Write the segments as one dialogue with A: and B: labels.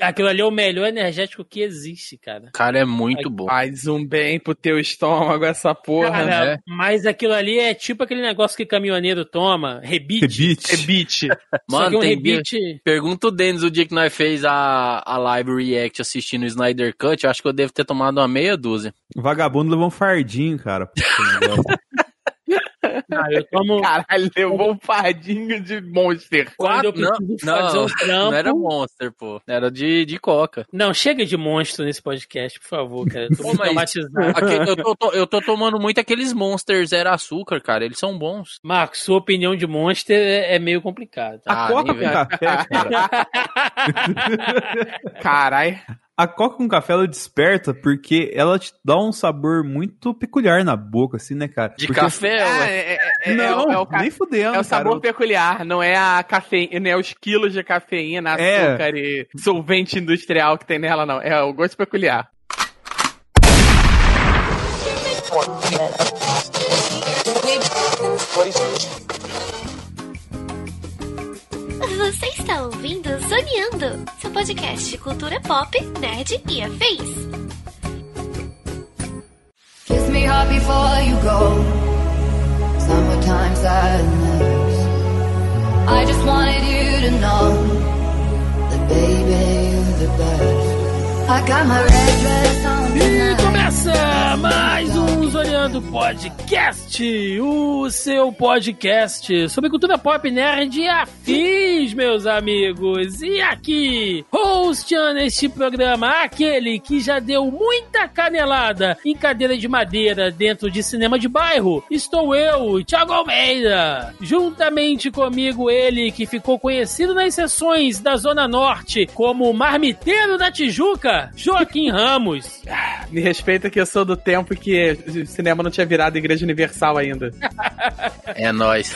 A: Aquilo ali é o melhor energético que existe, cara.
B: Cara, é muito bom.
C: Faz um bem pro teu estômago essa porra,
A: Cara,
C: né?
A: mas aquilo ali é tipo aquele negócio que caminhoneiro toma, rebite.
D: Rebite.
C: Rebite.
A: Só
B: Mano,
A: que um
B: tem
A: rebite.
B: Pergunta o Denis o dia que nós fez a, a live react assistindo o Snyder Cut, eu acho que eu devo ter tomado uma meia dúzia.
D: Vagabundo levou um fardinho, cara. negócio.
A: Ah, eu tomo.
C: Caralho, levou um fardinho de Monster.
A: Quando eu
B: não,
A: preciso
B: não,
A: fazer um trampo.
B: não era Monster, pô. Era de, de Coca.
A: Não, chega de monstro nesse podcast, por favor, cara. Eu tô
B: Pô,
A: traumatizado.
B: Aqui- eu, tô, tô- eu tô tomando muito aqueles Monsters zero açúcar, cara. Eles são bons.
A: Marcos, sua opinião de monster é, é meio complicado.
D: A
B: Ah,
D: coca com café, cara.
C: Caralho.
D: A coca com café ela desperta porque ela te dá um sabor muito peculiar na boca, assim, né, cara?
B: De
D: Porque-
B: café,
C: É, é, é, é,
D: Não,
C: é o, ca-
D: nem fudendo,
C: é o sabor
D: cara.
C: peculiar, não é a cafeína, não é os quilos de cafeína,
D: É.
C: açúcar e solvente industrial que tem nela, não. É o gosto peculiar.
E: Você está ouvindo Zoneando, seu podcast de cultura pop, nerd e afins.
F: Kiss me hard before you go. Summertime sadness. I just wanted you to know that baby you're the best. I got my red dress on
A: E começa mais um Zoneando Podcast, o seu podcast sobre cultura pop nerd e afins, meus amigos. E aqui, hosteando este programa, aquele que já deu muita canelada em cadeira de madeira dentro de cinema de bairro, estou eu, Thiago Almeida. Juntamente comigo, ele que ficou conhecido nas sessões da Zona Norte como Marmiteiro da Tijuca, Joaquim Ramos.
C: Me respeita que eu sou do tempo que o cinema não tinha virado igreja universal ainda.
B: É nóis.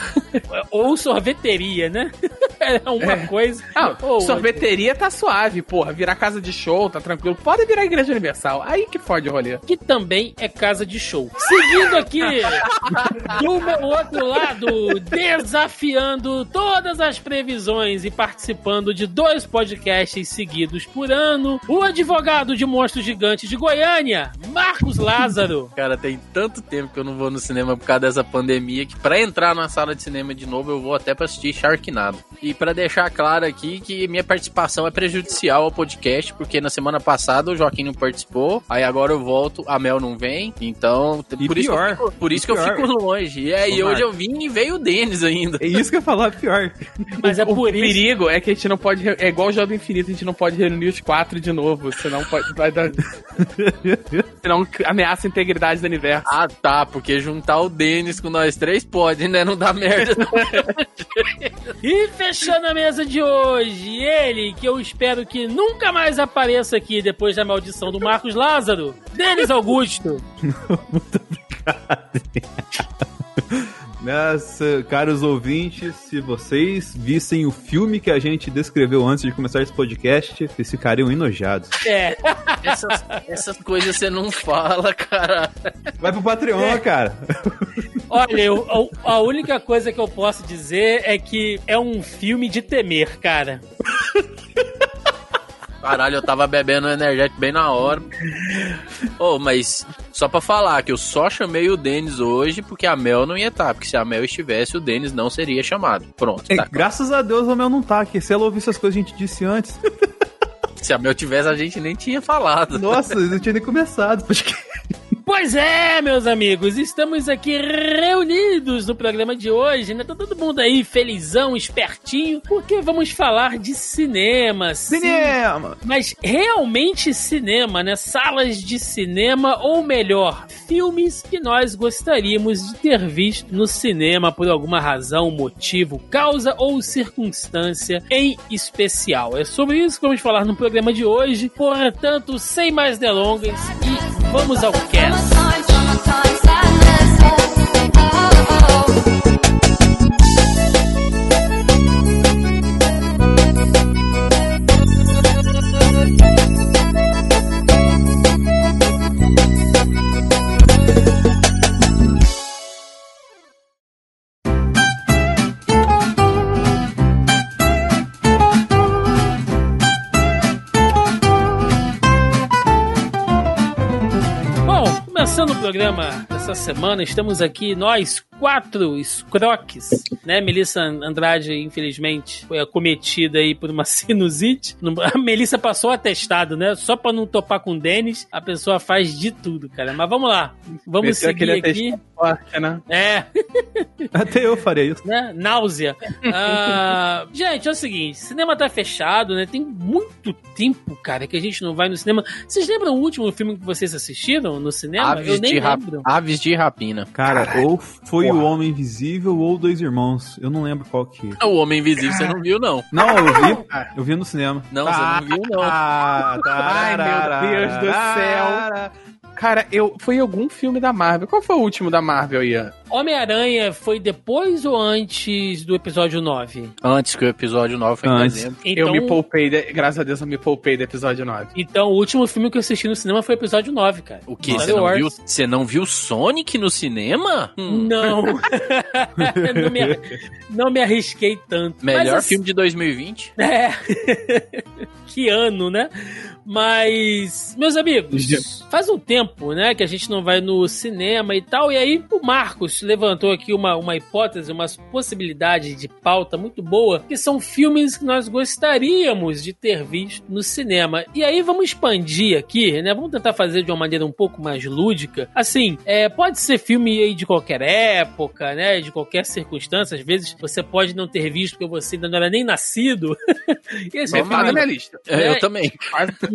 A: Ou sorveteria, né? É uma coisa.
C: Ah,
A: ou
C: sorveteria tá suave, porra. Virar casa de show, tá tranquilo. Pode virar igreja universal. Aí que fode o rolê.
A: outra, Que também é casa de show. Seguindo aqui, do meu outro lado, desafiando todas as previsões e participando de dois podcasts seguidos por ano, o advogado de monstros gigantes de Goiânia, Marcos Lázaro.
B: Cara, tem tanto tempo que eu não vou no cinema por causa dessa pandemia que pra entrar na sala de cinema de novo eu vou até pra assistir Sharknado. E pra deixar claro aqui que minha participação é prejudicial ao podcast, porque na semana passada o Joaquim não participou, aí agora eu volto, a Mel não vem, então
D: E
B: por isso, que eu
D: pior,
B: fico, por
D: e
B: isso que eu
D: pior.
B: fico longe. E aí
D: Ô,
B: hoje
D: Marcos.
B: eu vim e veio o Denis ainda.
D: É isso que eu falar, pior.
A: Mas é
C: o
A: por isso.
C: perigo é que a gente não pode. É igual o Jogo do Infinito, a gente não pode reunir os quatro de novo. Senão pode, vai dar. senão ameaça a integridade do universo.
B: Ah, tá, porque juntar o Denis com nós três pode, né? Não dá merda. não.
A: Fechando a mesa de hoje, ele que eu espero que nunca mais apareça aqui depois da maldição do Marcos Lázaro, Denis Augusto.
D: Nossa, caros ouvintes, se vocês vissem o filme que a gente descreveu antes de começar esse podcast, vocês ficariam enojados.
A: É,
B: Essas, essas coisas você não fala, cara.
D: Vai pro Patreon, cara.
A: Olha, eu- a, a única coisa que eu posso dizer é que é um filme de temer, cara.
B: Caralho, eu tava bebendo energético bem na hora. Ô, mas só pra falar que eu só chamei o Denis hoje porque a Mel não ia estar. Porque se a Mel estivesse, o Denis não seria chamado. Pronto,
D: É,
B: tá.
D: graças a Deus o Mel não tá aqui. Se ela ouvisse as coisas que a gente disse antes.
B: Se a Mel tivesse, a gente nem tinha falado.
D: Nossa, eu não tinha nem começado. Porque...
A: Pois é, meus amigos, estamos aqui reunidos no programa de hoje, né? Tá todo mundo aí felizão, espertinho, porque vamos falar de cinema. sim.
D: Cinema!
A: Mas realmente cinema, né? Salas de cinema, ou melhor, filmes que nós gostaríamos de ter visto no cinema por alguma razão, motivo, causa ou circunstância em especial. É sobre isso que vamos falar no programa de hoje. Portanto, sem mais delongas, e vamos ao cast.
F: Summertime, summertime
A: Começando o programa dessa semana, estamos aqui, nós quatro escroques, né? Melissa Andrade, infelizmente, foi acometida aí por uma sinusite. A Melissa passou atestado, né? Só pra não topar com o Denis, a pessoa faz de tudo, cara. Mas vamos lá, vamos
C: Meteu
A: seguir aqui.
C: atestado forte, né?
A: É,
D: Até eu faria isso.
A: né? Náusea. Ah, gente, é o seguinte: cinema tá fechado, né? Tem muito tempo, cara, que a gente não vai no cinema. Vocês lembram o último filme que vocês assistiram no cinema?
B: Aves,
A: Eu nem
B: de rap-
A: lembro.
B: Aves de rapina.
D: Cara, ou foi
C: porra.
D: o Homem Invisível ou Dois Irmãos. Eu não lembro qual que.
B: O Homem Invisível você não viu, não.
D: Não, eu vi. Eu vi no cinema.
B: Não, você não viu, não.
D: Ah,
C: Ai, meu Deus do céu. Cara, eu foi algum filme da Marvel. Qual foi o último da Marvel, Ian?
A: Homem-Aranha foi depois ou antes do episódio 9?
B: Antes que o episódio 9 foi em
D: Antes.
B: dezembro.
A: Então,
C: Eu me poupei, de- graças a Deus eu me poupei do episódio 9.
A: então, o último filme que eu assisti no cinema foi o episódio 9, cara.
B: O que?
A: Star
B: Você não, viu, você não viu Sonic no cinema? Hum,
A: Não. não, me, não me arrisquei tanto.
B: melhor
A: Mas, assim,
B: filme de 2020.
A: É. que ano, né? Mas, meus amigos, faz um tempo, né, que a gente não vai no cinema e tal. E aí o Marcos levantou aqui uma, uma hipótese, uma possibilidade de pauta muito boa, que são filmes que nós gostaríamos de ter visto no cinema. E aí vamos expandir aqui, né? Vamos tentar fazer de uma maneira um pouco mais lúdica. Assim, é, pode ser filme aí de qualquer época, né? De qualquer circunstância. Às vezes você pode não ter visto porque você ainda não era nem nascido. e esse
C: Você
A: filme-
C: tá na minha lista.
B: É,
A: É.
B: Eu também.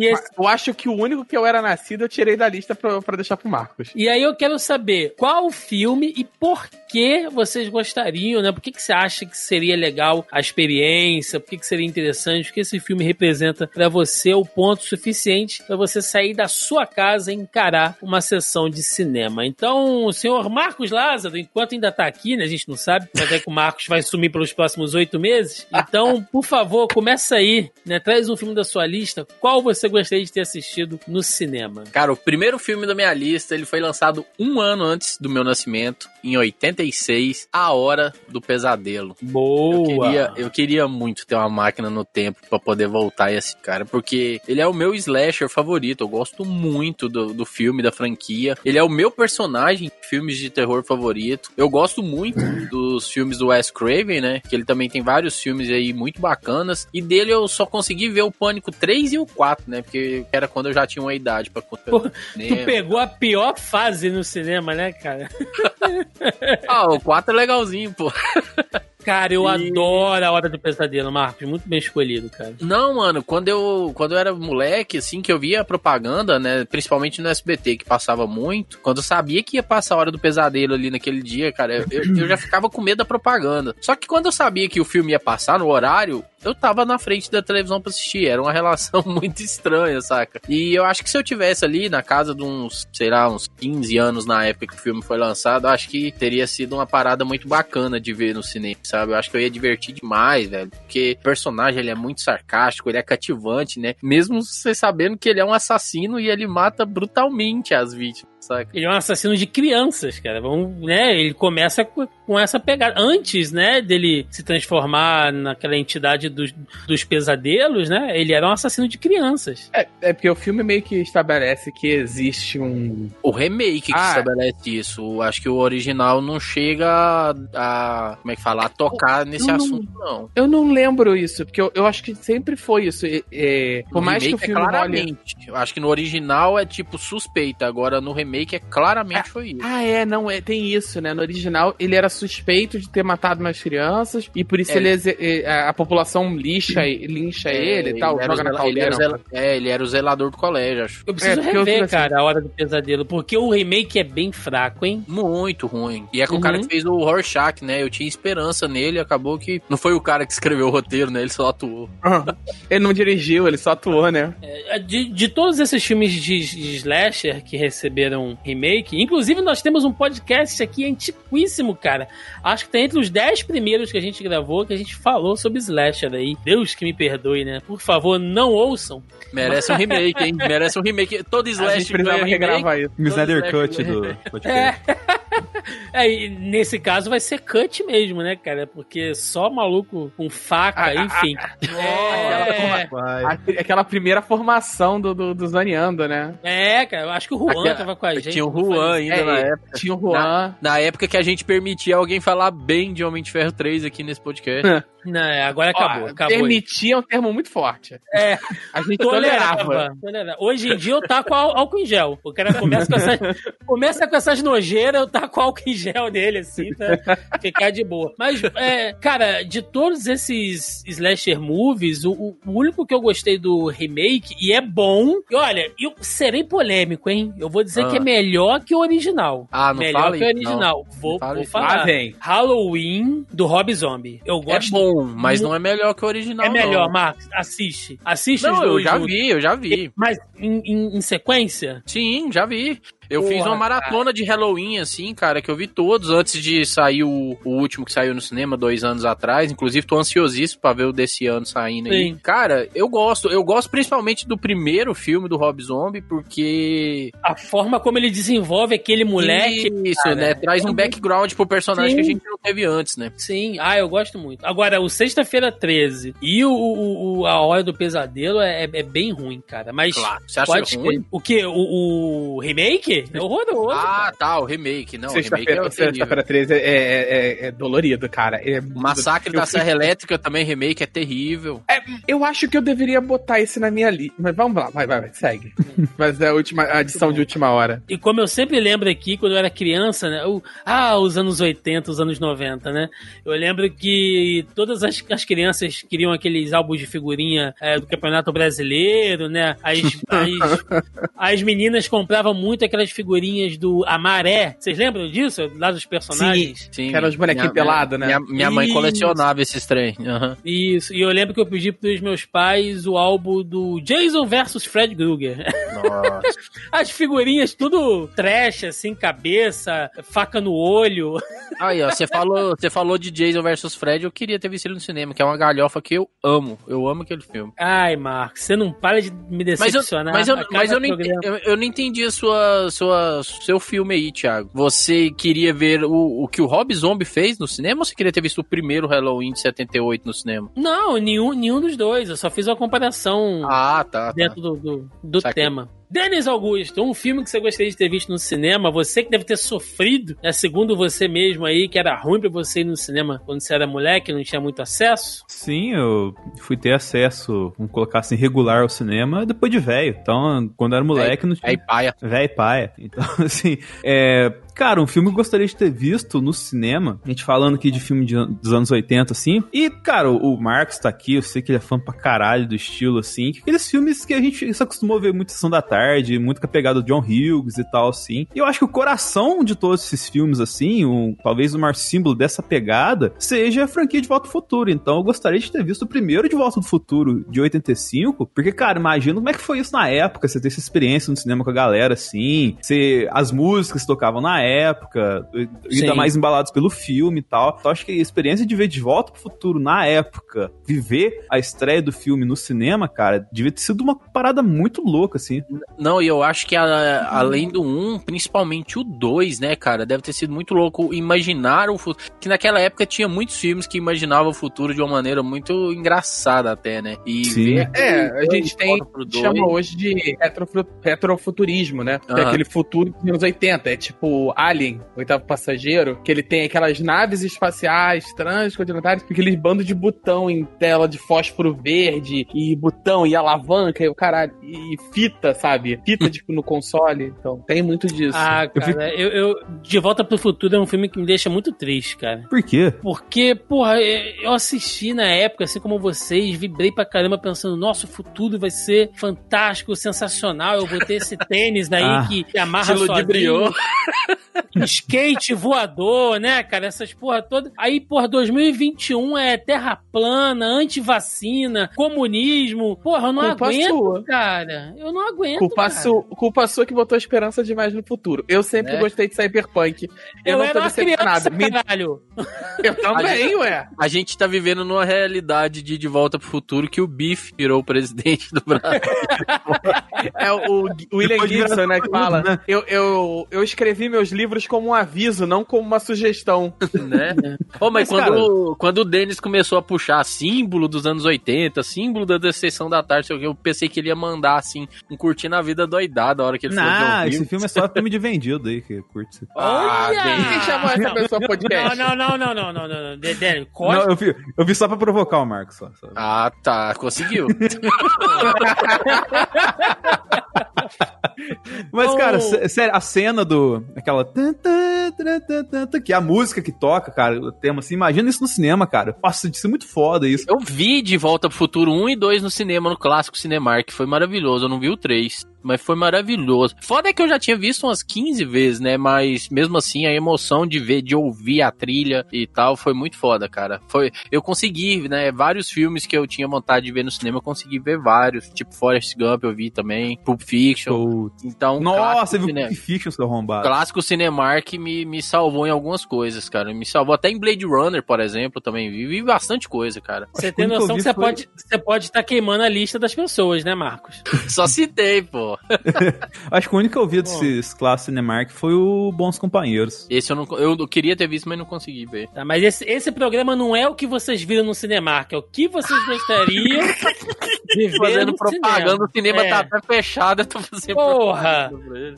A: Esse-
C: Eu acho que o único que eu era nascido eu tirei da lista pra, pra deixar pro Marcos.
A: E aí eu quero saber qual filme e por que vocês gostariam, né? Por que, que você acha que seria legal a experiência? Por que, que seria interessante? O que esse filme representa pra você o ponto suficiente pra você sair da sua casa e encarar uma sessão de cinema. Então, o senhor Marcos Lázaro, enquanto ainda tá aqui, né? A gente não sabe, mas é que o Marcos vai sumir pelos próximos oito meses. Então, por favor, começa aí, né? Traz um filme da sua lista. Qual você gostaria de ter assistido no cinema?
B: Cara, o primeiro filme da minha lista, ele foi lançado um ano antes do meu nascimento, em 86, A Hora do Pesadelo.
A: Boa!
B: Eu queria, eu queria muito ter uma máquina no tempo pra poder voltar esse cara, porque ele é o meu slasher favorito. Eu gosto muito do, do filme, da franquia. Ele é o meu personagem em filmes de terror favorito. Eu gosto muito dos filmes do Wes Craven, né? Que ele também tem vários filmes aí muito bacanas. E dele eu só consegui ver o Pânico 3 e o 4, né? Porque era quando eu já tinha uma idade pra
A: Pô,
B: contar.
A: Tu pegou a pior fase no cinema, né, cara?
B: Ah, o 4 é legalzinho, pô.
A: Cara, eu
B: E-
A: adoro a Hora do Pesadelo, Marcos. Muito bem escolhido, cara.
B: Não, mano, quando eu, quando eu era moleque, assim, que eu via a propaganda, né, principalmente no SBT, que passava muito, quando eu sabia que ia passar a hora do pesadelo ali naquele dia, cara, eu, eu já ficava com medo da propaganda. Só que quando eu sabia que o filme ia passar no horário, eu tava na frente da televisão pra assistir. Era uma relação muito estranha, saca? E eu acho que se eu tivesse ali na casa de uns, sei lá, uns 15 anos na época que o filme foi lançado, acho que teria sido uma parada muito bacana de ver no cinema, sabe? Eu acho que eu ia divertir demais, velho. Porque o personagem ele é muito sarcástico, ele é cativante, né? Mesmo você sabendo que ele é um assassino e ele mata brutalmente as vítimas, saca?
A: Ele é um assassino de crianças, cara. Vamos, né? Ele começa com, essa pegada. Antes, né, dele se transformar naquela entidade dos, dos pesadelos, né? Ele era um assassino de crianças.
C: É, é porque o filme meio que estabelece que existe um.
B: O remake que
C: Ah.
B: estabelece isso. Acho que o original não chega a, a- como é que fala, a tocar nesse
C: Não.
B: assunto, não.
C: Eu não lembro isso, porque eu, eu acho que sempre foi isso. É, é, por mais que o
B: remake
C: filme
B: é
C: role-
B: claramente. Eu acho que no original é tipo suspeita, agora no remake é claramente foi isso.
C: Ah, é, não, é, tem isso, né? No original, ele era suspeito de ter matado umas crianças e por isso
B: É.
C: ele, é, a a população lixa, lincha ele e tal,
B: É, era
C: joga na
B: ele
C: caldeira.
B: o zela- É, ele era o zelador do colégio, acho.
A: Eu preciso
C: É, porque eu
A: rever,
C: fico assim-
A: cara, a Hora do Pesadelo. Porque o remake é bem fraco, hein?
B: Muito ruim. E é com
A: Uhum.
B: o cara que fez o Rorschach, né? Eu tinha esperança nele, acabou que não foi o cara que escreveu o roteiro, né? Ele só atuou.
C: ele não dirigiu, ele só atuou, né?
A: É, De, de todos esses filmes de, de slasher que receberam remake, inclusive nós temos um podcast aqui antiquíssimo, cara. Acho que tá entre os 10 primeiros que a gente gravou que a gente falou sobre slasher aí. Deus que me perdoe, né? Por favor, não ouçam.
B: Merece um remake, hein? Merece um remake. Todo
C: A
B: slash
C: gente precisava regravar isso.
D: No Snyder Cut do podcast.
A: É, e nesse caso vai ser cut mesmo, né, cara? Porque só maluco com faca,
C: Ah, ah,
A: enfim.
C: Aquela,
A: É,
D: Vai.
C: a- aquela primeira formação do, do, do Zoneando, né?
A: é, cara, eu acho que o Juan
B: Aquela-
A: tava com a gente.
B: Tinha o Juan ainda
C: É,
B: na época.
C: Tinha o Juan.
B: Na época que a gente permitia alguém falar bem de Homem de Ferro 3 aqui nesse podcast.
A: Não, é, agora acabou,
C: Ó,
A: acabou.
C: Permitir é um termo muito forte.
A: É,
C: A gente tolerava.
A: tolerava. tolerava. Hoje em dia eu taco ál- álcool em gel. O cara começa com essas, começa com essas nojeiras, eu taco álcool em gel nele, assim, pra ficar de boa. Mas, é, cara, de todos esses slasher movies, o, o- único que eu gostei do remake, e é bom, e olha, eu serei polêmico, hein? Eu vou dizer
B: Ah.
A: que é melhor que o original.
B: Ah, não
A: melhor
B: fala
A: que o original. Vou,
B: Não
A: vou falar.
C: Ah, vem.
A: Halloween do Rob Zombie. Eu
B: É
A: gosto.
B: bom, mas não é melhor que o original.
A: É melhor,
B: não.
A: Marcos. Assiste. Assiste os
B: Não, eu já
A: juntos.
B: vi, eu já vi.
A: Mas em, em- em sequência?
B: Sim, já vi. Eu
A: Porra,
B: fiz uma maratona de Halloween, assim, cara, que eu vi todos antes de sair o, o último que saiu no cinema dois anos atrás. Inclusive, tô ansiosíssimo pra ver o desse ano saindo aí.
A: Sim.
B: Cara, eu gosto. Eu gosto principalmente do primeiro filme do Rob Zombie, porque.
A: A forma como ele desenvolve aquele moleque.
B: Isso,
A: cara,
B: né? Traz
A: é
B: um background pro personagem
A: Sim.
B: que a gente não teve antes, né?
A: Sim, ah, eu gosto muito. Agora, o Sexta-feira 13 e o, o- o- A Hora do Pesadelo é, é bem ruim, cara. Mas.
B: Claro. Você acha
A: Pode
B: ruim?
A: O quê? O, o remake? É horroroso.
B: Ah, tá, o remake. Não, o remake
C: Sexta-feira
B: é
C: sexta 13 é, é, é- é dolorido, cara. É
B: O Massacre
C: eu
B: da Serra Elétrica também, remake, é terrível.
C: Eu acho que eu deveria botar esse na minha lista. Mas vamos lá, vai, vai, vai, segue. Mas é a última a edição de última hora.
A: E como eu sempre lembro aqui, quando eu era criança, né? o- ah, os anos 80, os anos 90, né? Eu lembro que todas as, as crianças queriam aqueles álbuns de figurinha é, do Campeonato Brasileiro, né? As, as, as meninas compravam muito aquelas figurinhas do Amaré. Vocês lembram disso? Lá dos personagens?
B: Sim.
C: Que eram os bonequinhos pelados, né?
B: Minha, minha mãe colecionava esses trem. Aham.
A: Isso. E eu lembro que eu pedi pros meus pais o álbum do Jason versus Fred Krueger.
B: Nossa.
A: As figurinhas tudo trash, assim, cabeça, faca no olho.
B: Aí, ó, você falou, você falou de Jason vs Fred, eu queria ter visto ele no cinema, que é uma galhofa que eu amo. Eu amo aquele filme.
A: Ai, Marcos, você não para de me
B: Mas eu,
A: decepcionar.
B: mas eu,
A: a cada
B: mas eu, não, entendi, eu, eu não entendi a sua, sua, seu filme aí, Thiago. Você queria ver o, o que o Rob Zombie fez no cinema ou você queria ter visto o primeiro Halloween de 78 no cinema?
A: Não, nenhum, nenhum dos dois. Eu só fiz uma comparação
B: Ah, tá. tá.
A: dentro do, do, do
B: Saquei.
A: tema. Denis Augusto, um filme que você gostaria de ter visto no cinema, você que deve ter sofrido, né, segundo você mesmo aí, que era ruim pra você ir no cinema quando você era moleque, não tinha muito acesso.
D: Sim, eu fui ter acesso, vamos colocar assim, regular ao cinema depois de velho. Então, quando eu era moleque, não tinha.
B: Aí, paia.
D: Véi e paia. Então, assim, é. Cara, um filme que eu gostaria de ter visto no cinema, a gente falando aqui de filme de dos anos 80, assim. E, cara, o o Marcos tá aqui, eu sei que ele é fã pra caralho do estilo, assim. que Aqueles filmes que a gente se acostumou a ver muito Sessão da Tarde, muito com a pegada do John Hughes e tal, assim. E eu acho que o coração de todos esses filmes, assim, o, talvez o maior símbolo dessa pegada, seja a franquia de Volta ao Futuro. Então, eu gostaria de ter visto o primeiro de Volta do Futuro, de 85, porque, cara, imagina como é que foi isso na época, você ter essa experiência no cinema com a galera, assim, você, as músicas tocavam na época, e- ainda
A: Sim.
D: mais embalados pelo filme e tal. Então, acho que a experiência de ver De Volta pro Futuro na época, viver a estreia do filme no cinema, cara, devia ter sido uma parada muito louca, assim.
B: Não, e eu acho que a- além do 1, principalmente o 2, né, cara, deve ter sido muito louco imaginar o futuro. Que naquela época tinha muitos filmes que imaginavam o futuro de uma maneira muito engraçada até, né? E
D: Sim.
B: ver
C: É, a gente tem. Chama hoje de retrofuturismo, né? Que é aquele futuro dos anos 80. É tipo Alien, oitavo passageiro, que ele tem aquelas naves espaciais transcontinentais, com aqueles bandos de botão em tela de fósforo verde, e botão e alavanca, e o caralho, e fita, sabe? Fita, tipo, no console. Então, tem muito disso.
A: Ah, cara, eu, eu- De Volta pro Futuro é um filme que me deixa muito triste, cara.
D: Por quê?
A: Porque, porra, eu assisti na época, assim como vocês, vibrei pra caramba pensando, nossa, o futuro vai ser fantástico, sensacional. Eu vou ter esse tênis daí
D: Ah,
A: que, que amarra sozinho. skate voador, né, cara? Essas porra todas. Aí, porra, 2021 é terra plana, antivacina, comunismo. Porra, eu não
C: Culpa
A: aguento,
C: sua.
A: cara. Eu não aguento.
C: Culpa,
A: cara.
C: sua, culpa sua que botou esperança demais no futuro. Eu sempre
B: É.
C: gostei de Cyberpunk. Eu,
A: Eu,
C: não
A: era
C: tô
A: criança,
C: decepcionado. Me-
A: caralho.
C: Eu também, ué.
B: A gente tá vivendo numa realidade de De Volta pro Futuro que o Biff virou o presidente do Brasil.
C: É o, o William Gibson, né, que fala.
D: né?
C: Eu, eu, eu escrevi meus livros como um aviso, não como uma sugestão.
B: né? Ô, mas,
D: Mas,
B: quando, quando o Denis começou a puxar símbolo dos anos 80, símbolo da sessão da tarde, sei o quê, eu pensei que ele ia mandar, assim, um curtir na vida doidada a hora que ele falou que
D: Não,
B: ouviu.
D: esse filme é só filme de vendido aí, que curte.
B: Ah,
A: Olha!
B: bem.
C: Quem chamou essa pessoa podcast?
A: não, não, não, não, não, não, não. De- Dani,
D: Não, eu, vi, eu vi só pra provocar o Marcos. Só, só.
B: Ah, tá, conseguiu.
D: Mas, cara, sé- sério, a cena do. aquela. Que é a música que toca, cara, o tema assim. Imagina isso no cinema, cara. Nossa, isso é muito foda isso.
B: Eu vi De Volta pro Futuro 1 e 2 no cinema, no clássico Cinemark. Foi maravilhoso. Eu não vi o 3. Mas foi maravilhoso. Foda é que eu já tinha visto umas 15 vezes, né? Mas mesmo assim, a emoção de ver, de ouvir a trilha e tal, foi muito foda, cara. Foi, eu consegui, né? Vários filmes que eu tinha vontade de ver no cinema, eu consegui ver vários. Tipo Forrest Gump, eu vi também. Pulp Fiction.
D: Show.
B: Então,
D: Nossa, você viu
B: cine-
D: que Fiction, seu arrombado.
B: clássico Cinemark me, me salvou em algumas coisas, cara. Me salvou até em Blade Runner, por exemplo, também vi. Vi bastante coisa, cara.
A: Você tem noção que
D: que eu
A: você
D: vi foi-
A: pode você pode estar queimando a lista das pessoas, né, Marcos?
B: Só citei, pô.
D: Acho que o único que eu vi desses clássicos Cinemark foi o Bons Companheiros.
B: Esse eu não eu queria ter visto, mas não consegui ver.
A: Tá, mas esse, esse programa não é o que vocês viram no Cinemark, é o que vocês gostariam de ver
B: Fazendo
A: no
B: propaganda, o cinema
A: É.
B: tá até fechado, eu tô fazendo
A: Porra!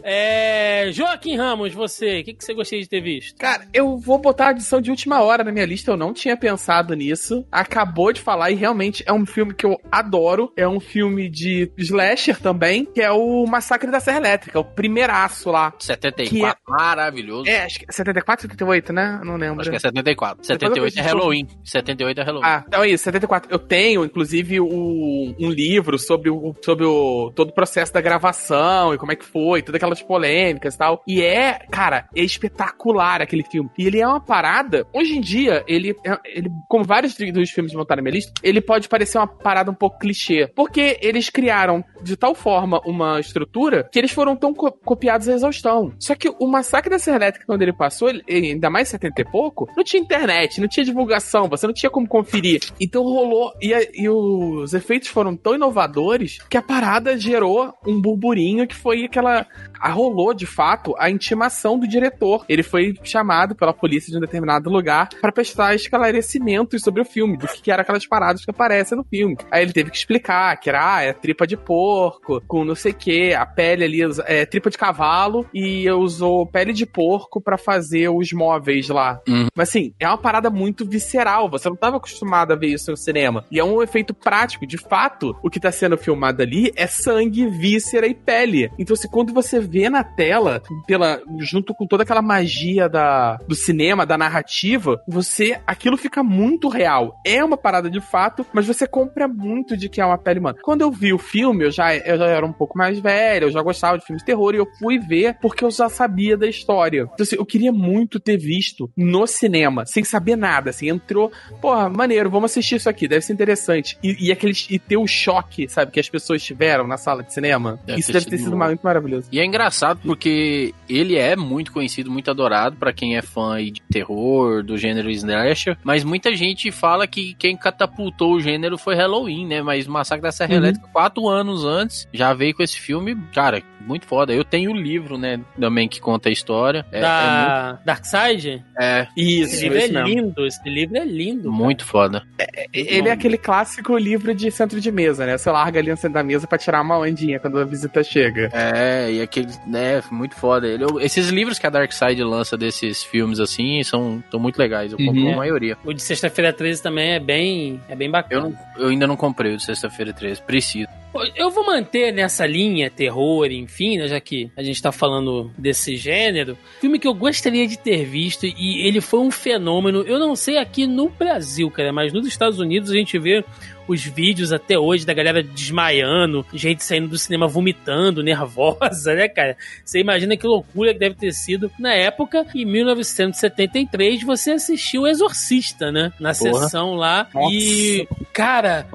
A: É, Joaquim Ramos, você, o que, que você gostaria de ter visto?
C: Cara, eu vou botar a edição de última hora na minha lista, eu não tinha pensado nisso. Acabou de falar e realmente é um filme que eu adoro. É um filme de slasher também, que é o Massacre da Serra Elétrica, o primeiraço lá.
B: 74, maravilhoso.
C: É, acho que é 74, 78, né? Não lembro.
B: Acho que é 74.
C: Depois eu
B: 78 é
C: de
B: Halloween. 78 é Halloween.
C: Ah, então é isso, 74. Eu tenho, inclusive, o- um livro sobre, o, sobre o, todo o processo da gravação e como é que foi, todas aquelas polêmicas e tal. E é, cara, é espetacular aquele filme. E ele é uma parada, hoje em dia, ele, é- ele como vários dos filmes que montaram na minha lista, ele pode parecer uma parada um pouco clichê. Porque eles criaram de tal forma uma estrutura que eles foram tão co- copiados à exaustão. Só que o Massacre da Serra Elétrica, quando ele passou, ele- ainda mais 70 e pouco, não tinha internet, não tinha divulgação, você não tinha como conferir. Então rolou, e, a- e os efeitos foram tão inovadores que a parada gerou um burburinho que foi aquela. Rolou, de fato, a intimação do diretor. Ele foi chamado pela polícia de um determinado lugar para prestar esclarecimentos sobre o filme, do que, que eram aquelas paradas que aparecem no filme. Aí ele teve que explicar que era, ah, é tripa de porco, com não sei o que, a pele ali é tripa de cavalo e usou pele de porco para fazer os móveis lá.
B: Uhum.
C: Mas assim, é uma parada muito visceral, você não estava acostumado a ver isso no cinema. E é um efeito prático, de fato, o que tá sendo filmado ali é sangue, víscera e pele. Então, assim, quando você vê na tela, pela junto com toda aquela magia da, do cinema, da narrativa, você aquilo fica muito real. É uma parada de fato, mas você compra muito de que é uma pele humana. Quando eu vi o filme, eu já, eu já era um pouco mais velho, eu já gostava de filmes de terror e eu fui ver porque eu já sabia da história. Então, assim, eu queria muito ter visto no cinema, sem saber nada, assim, entrou, porra, maneiro, vamos assistir isso aqui, deve ser interessante. E, e, aqueles, e ter o choque, sabe, que as pessoas tiveram na sala de cinema.
B: Deve
C: isso
B: ter
C: deve ter
B: sido
C: muito maravilhoso.
B: E é engraçado porque ele é muito conhecido, muito adorado pra quem é fã aí de terror, do gênero slasher, mas muita gente fala que quem catapultou o gênero foi Halloween, né? Mas Massacre da Serra
C: Uhum.
B: Elétrica, quatro anos antes, já veio com esse filme, cara, muito foda. Eu tenho o livro, né, também que conta a história. É,
A: da Darkseid?
B: é
C: Isso,
A: Esse livro é
C: mesmo.
A: lindo, esse livro é lindo.
B: muito, muito foda.
C: Ele é aquele clássico livro de centro de mesa, né? Você larga ali no centro da mesa pra tirar uma ondinha quando a visita chega.
B: É, e aquele, né, muito foda. Ele, eu- esses livros que a Darkseid lança desses filmes assim são, são muito legais. Eu compro
C: Uhum.
B: a maioria.
A: O de sexta-feira 13 também é bem, é bem
B: Eu,
A: bacana.
B: não, eu ainda não comprei o de sexta-feira 13, preciso.
A: Eu vou manter nessa linha terror, enfim, né, já que a gente tá falando desse gênero. Filme que eu gostaria de ter visto e ele foi um fenômeno. Eu não sei aqui no Brasil, cara, mas nos Estados Unidos a gente vê os vídeos até hoje da galera desmaiando, gente saindo do cinema vomitando, nervosa, né, cara? Você imagina que loucura que deve ter sido na época. Em 1973 você assistiu O Exorcista, né? Na
C: Porra.
A: sessão lá.
C: Nossa.
A: E, cara,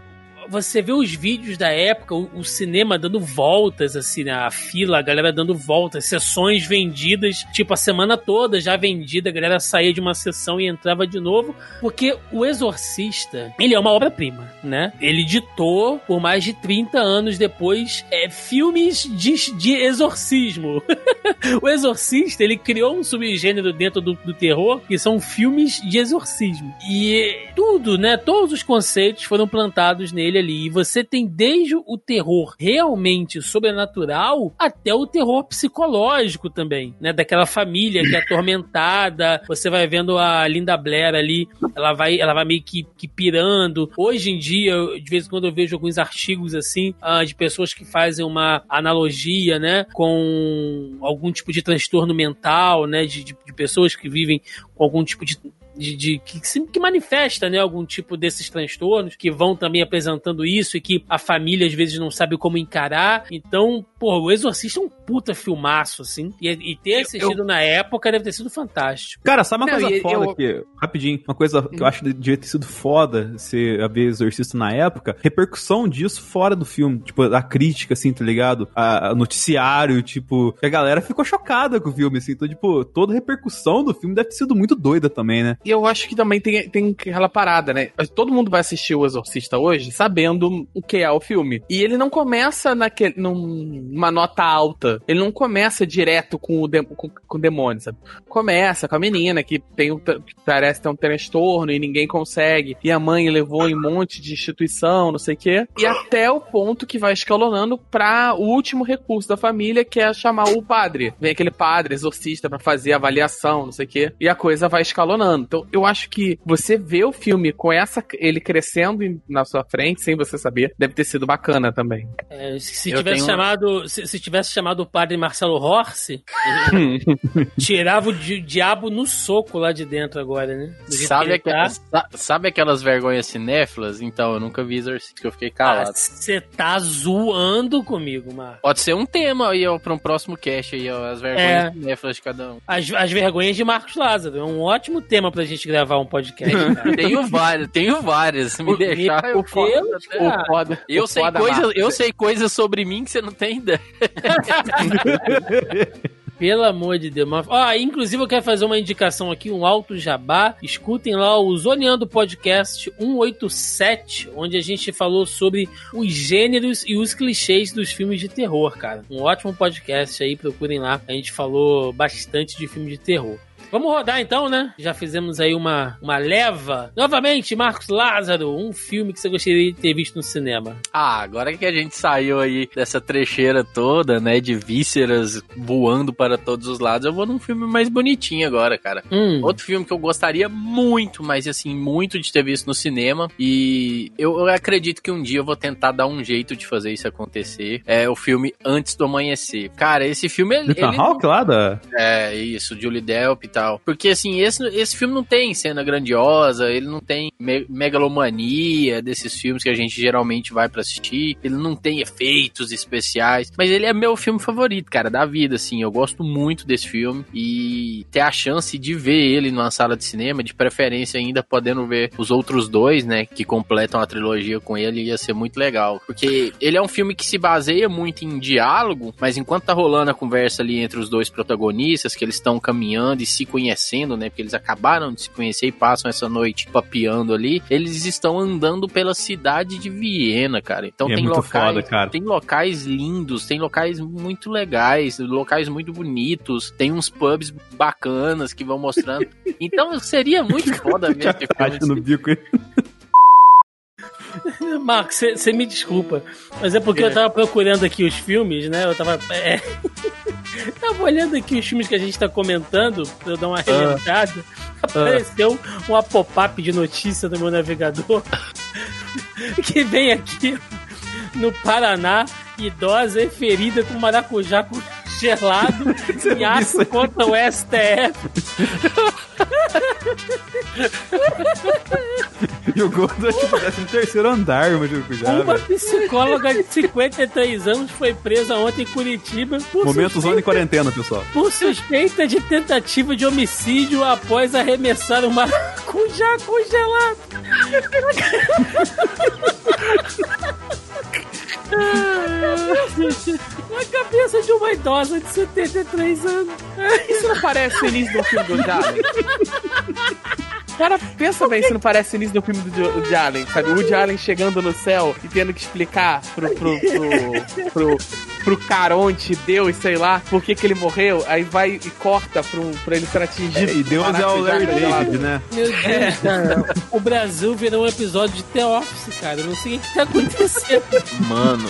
A: você vê os vídeos da época, o, o cinema dando voltas, assim, né? a fila, a galera dando voltas, sessões vendidas, tipo, a semana toda já vendida, a galera saía de uma sessão e entrava de novo, porque o Exorcista, ele é uma obra-prima, né? Ele ditou, por mais de 30 anos depois, é, filmes de, de exorcismo. o Exorcista, ele criou um subgênero dentro do, do terror, que são filmes de exorcismo. E tudo, né? Todos os conceitos foram plantados nele ali. E você tem desde o terror realmente sobrenatural até o terror psicológico também, né? Daquela família que é atormentada. Você vai vendo a Linda Blair ali, ela vai, ela vai meio que, que pirando. Hoje em dia, de vez em quando eu vejo alguns artigos assim, ah, de pessoas que fazem uma analogia, né? Com algum tipo de transtorno mental, né? De, de, de pessoas que vivem com algum tipo de de, de- que, que manifesta né, algum tipo desses transtornos, que vão também apresentando isso e que a família às vezes não sabe como encarar. Então, pô, o Exorcista é um puta filmaço, assim. E, e ter assistido na época deve ter sido fantástico.
D: Cara, sabe uma
C: Não,
D: coisa
C: e-
D: foda
C: eu-
D: que. Rapidinho, uma coisa que eu acho que devia ter sido foda se a ver Exorcista na época, repercussão disso fora do filme. Tipo, a crítica, assim, tá ligado? A, a noticiário, tipo, que a galera ficou chocada com o filme, assim. Então, tipo, toda repercussão do filme deve ter sido muito doida também, né?
C: E eu acho que também tem, tem aquela parada, né? Todo mundo vai assistir o Exorcista hoje sabendo o que é o filme. E ele não começa naquele, numa nota alta. Ele não começa direto com o, de- com, com o demônio, sabe? Começa com a menina que tem um, que parece ter um transtorno e ninguém consegue. E a mãe levou em um monte de instituição, não sei o quê. E até o ponto que vai escalonando pra o último recurso da família, que é chamar o padre. Vem aquele padre exorcista pra fazer avaliação, não sei o quê. E a coisa vai escalonando. Então, eu acho que você vê o filme com essa ele crescendo na sua frente, sem você saber, deve ter sido bacana também.
A: É, se
B: Eu
A: tivesse
B: tenho-
A: chamado. Se, se tivesse chamado o padre Marcelo Horse, tirava o di- diabo no soco lá de dentro agora, né?
B: Sabe,
A: tá.
B: sabe aquelas vergonhas cinéfilas? Então, eu nunca vi Exorcista, que eu fiquei calado.
A: Você tá zoando comigo, Marco.
B: Pode ser um tema aí, ó, pra um próximo cast aí, ó, as vergonhas
A: É.
B: cinéfilas de cada um.
A: As, as vergonhas de Marcos Lázaro. É um ótimo tema pra gente gravar um podcast. cara.
B: Tenho várias, tenho várias. Me deixar, eu
A: Meu Deus,
B: posso.
A: cara.
C: O foda,
B: Eu
C: o
B: sei,
C: foda,
B: coisas,
C: Marcos,
B: eu sei coisas sobre mim que você não tem ideia.
A: Pelo amor de Deus. Mas, ó, inclusive eu quero fazer uma indicação aqui, um alto jabá. Escutem lá o Zoneando Podcast 187, onde a gente falou sobre os gêneros e os clichês dos filmes de terror, cara. Um ótimo podcast aí, procurem lá. A gente falou bastante de filme de terror. Vamos rodar então, né? Já fizemos aí uma, uma leva. Novamente, Marcos Lázaro, um filme que você gostaria de ter visto no cinema.
B: Ah, agora que a gente saiu aí dessa trecheira toda, né, de vísceras voando para todos os lados, eu vou num filme mais bonitinho agora, cara.
A: Hum.
B: Outro filme que eu gostaria muito, mas assim, muito de ter visto no cinema. E eu, eu acredito que um dia eu vou tentar dar um jeito de fazer isso acontecer. É o filme Antes do Amanhecer. Cara, esse filme
D: Ethan
B: ele
D: Hawke lá da.
B: é, isso, Julie Delp e tal. Porque, assim, esse, esse filme não tem cena grandiosa, ele não tem me- megalomania desses filmes que a gente geralmente vai pra assistir, ele não tem efeitos especiais, mas ele é meu filme favorito, cara, da vida, assim. Eu gosto muito desse filme e ter a chance de ver ele numa sala de cinema, de preferência ainda podendo ver os outros dois, né, que completam a trilogia com ele, ia ser muito legal. Porque ele é um filme que se baseia muito em diálogo, mas enquanto tá rolando a conversa ali entre os dois protagonistas, que eles estão caminhando e se conhecendo, né, porque eles acabaram de se conhecer e passam essa noite papeando ali, eles estão andando pela cidade de Viena, cara. Então
D: É
B: tem
D: muito
B: locais,
D: foda, cara.
B: tem locais lindos, tem locais muito legais, locais muito bonitos, tem uns pubs bacanas que vão mostrando. Então seria muito foda ver esse filme.
D: no bico.
A: Marcos, você me desculpa, mas é porque eu tava procurando aqui os filmes, né? Eu tava. É... tava olhando aqui os filmes que a gente tá comentando, pra eu dar uma relembrada. Apareceu uma pop-up de notícia no meu navegador que vem aqui no Paraná, idosa é ferida com maracujá gelado e aço contra o STF.
D: E o Gordo, tipo, desce no terceiro andar, com já,
A: Uma
D: velho.
A: psicóloga de 53 anos foi presa ontem em Curitiba por,
D: Momento
A: suspeita,
D: zona em quarentena, pessoal.
A: por suspeita de tentativa de homicídio após arremessar uma maracujá congelado. Na cabeça de uma idosa de 73 anos.
C: Isso não parece o início do filme do Allen? Cara, pensa bem se não parece o início do filme do de Allen, sabe? O Woody Allen chegando no céu e tendo que explicar pro, pro, pro, pro, pro Caronte, Deus, sei lá, por que que ele morreu, aí vai e corta pro, pra ele ser atingido.
D: E Deus é o Larry David, né?
A: Meu Deus, cara. O Brasil virou um episódio de The Office, cara. Eu não sei o que tá acontecendo.
B: Mano,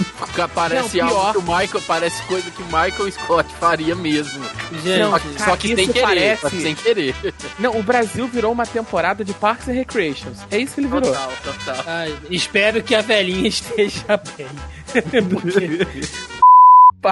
B: parece
C: Não,
B: algo que o Michael. Parece coisa que o Michael Scott faria mesmo.
A: Gente,
C: Não,
B: Só que, só que
C: isso
B: sem querer.
C: parece-
B: Só que sem querer.
C: Não, o Brasil virou uma temporada de Parks and Recreations. É isso que ele virou.
B: Total, total.
A: ai, espero que a velhinha esteja bem. Porque-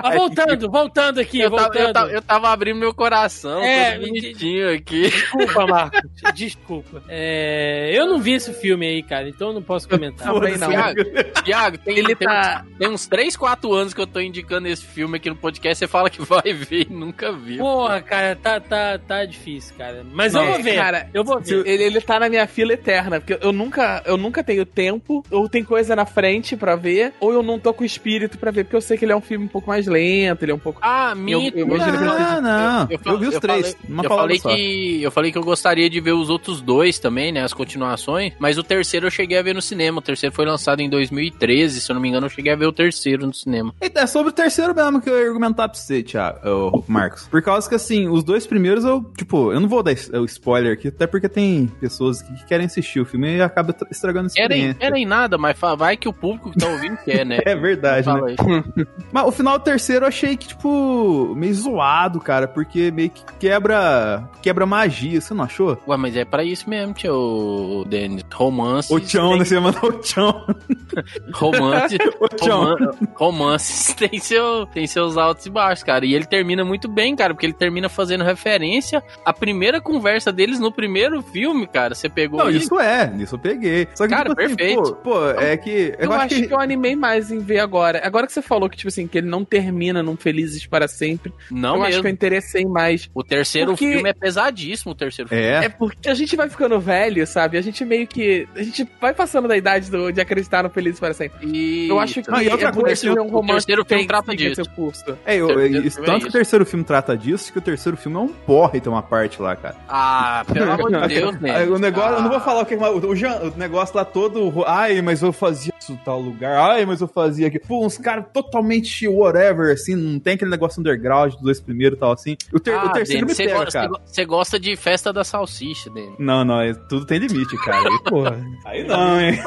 A: Mas voltando, voltando aqui,
B: Eu tava,
A: voltando.
B: eu, tava, eu tava abrindo meu coração,
A: É,
B: todo bonitinho aqui.
A: Desculpa, Marcos. Desculpa. É, eu não vi esse filme aí, cara, então eu não posso comentar.
C: Também não.
B: Thiago, Thiago, tem,
C: Ele
B: tem,
C: tá.
B: uns, tem uns 3, 4 anos que eu tô indicando esse filme aqui no podcast. Você fala que vai ver e nunca viu.
A: Porra, cara, tá, tá, tá difícil, cara. Mas
C: Não,
A: eu vou ver.
C: cara,
A: eu vou ver.
C: Ele, ele tá na minha fila eterna, porque eu nunca, eu nunca tenho tempo, ou tem coisa na frente pra ver, ou eu não tô com espírito pra ver, porque eu sei que ele é um filme um pouco mais lento, ele é um pouco.
B: Ah, mito.
C: eu imagino que ele
D: Ah, não. Eu,
B: fa-
D: vi os três.
B: Falei,
D: Uma
B: eu
D: palavra
B: falei
D: só.
B: que eu falei que eu gostaria de ver os outros dois também, né, as continuações, mas o terceiro eu cheguei a ver no cinema. O terceiro foi lançado em 2013, se eu não me engano, eu cheguei a ver o terceiro no cinema.
D: É sobre o terceiro mesmo que eu ia argumentar pra você, Thiago, Marcos. Por causa que, assim, os dois primeiros eu, tipo, eu não vou dar o spoiler aqui, até porque tem pessoas que querem assistir o filme e acaba tra- estragando
B: Era em,
D: experiência.
B: era em nada, mas vai que o público que tá ouvindo quer, né?
D: É verdade, né? Mas o final do terceiro eu achei que, tipo, meio zoado, cara, porque meio que quebra quebra magia, você não achou?
B: Ué, mas é pra isso mesmo, tio Denis. Romance.
D: O Tchão, né? Você mandou o Tchão.
B: Romance.
D: O Tchão.
B: roman- romances tem, seu, tem seus altos e baixos, cara. E ele termina muito bem, cara, porque ele termina fazendo referência à primeira conversa deles no primeiro filme, cara. Você pegou
D: Não,
B: isso?
D: isso é, isso eu peguei. Só que,
B: Cara,
D: tipo assim,
B: perfeito.
D: pô, pô, é que...
C: Eu, acho que... eu animei mais em ver agora. Agora que você falou que, tipo assim, que ele não termina num Felizes para sempre,
B: Não
C: eu acho
B: mesmo.
C: que eu interessei mais.
B: O terceiro
C: Porque-
B: filme é pesadíssimo, o terceiro filme.
D: É,
C: É porque a gente vai ficando velho, sabe? A gente meio que. A gente vai passando da idade do- de acreditar no Felizes para sempre.
B: E...
C: Eu acho que
D: Não, e outra
C: é
D: coisa,
C: ter um
B: o
C: romance
B: terceiro filme
C: que
B: trata disso.
C: seu curso.
D: É, eu,
B: terceiro
D: isso,
B: filme é
D: tanto que o terceiro filme trata disso, que o terceiro filme é um porre, tem uma parte lá, cara.
B: Ah, pelo amor de Deus, né?
D: o negócio, eu não vou
B: Ah.
D: falar o que o, o, Jean- o negócio lá todo, ai, mas eu fazia isso tal lugar, ai, mas eu fazia aqui. Pô, uns caras totalmente whatever, assim, não tem aquele negócio underground dos dois primeiros e tal, assim. O, ter- o
B: Ah,
D: terceiro
B: Denis,
D: me
B: você
D: pega,
B: gosta,
D: cara.
B: você go- você gosta de festa da salsicha, Denis.
D: Não, não, é- tudo tem limite, cara. Aí, porra, aí não, hein.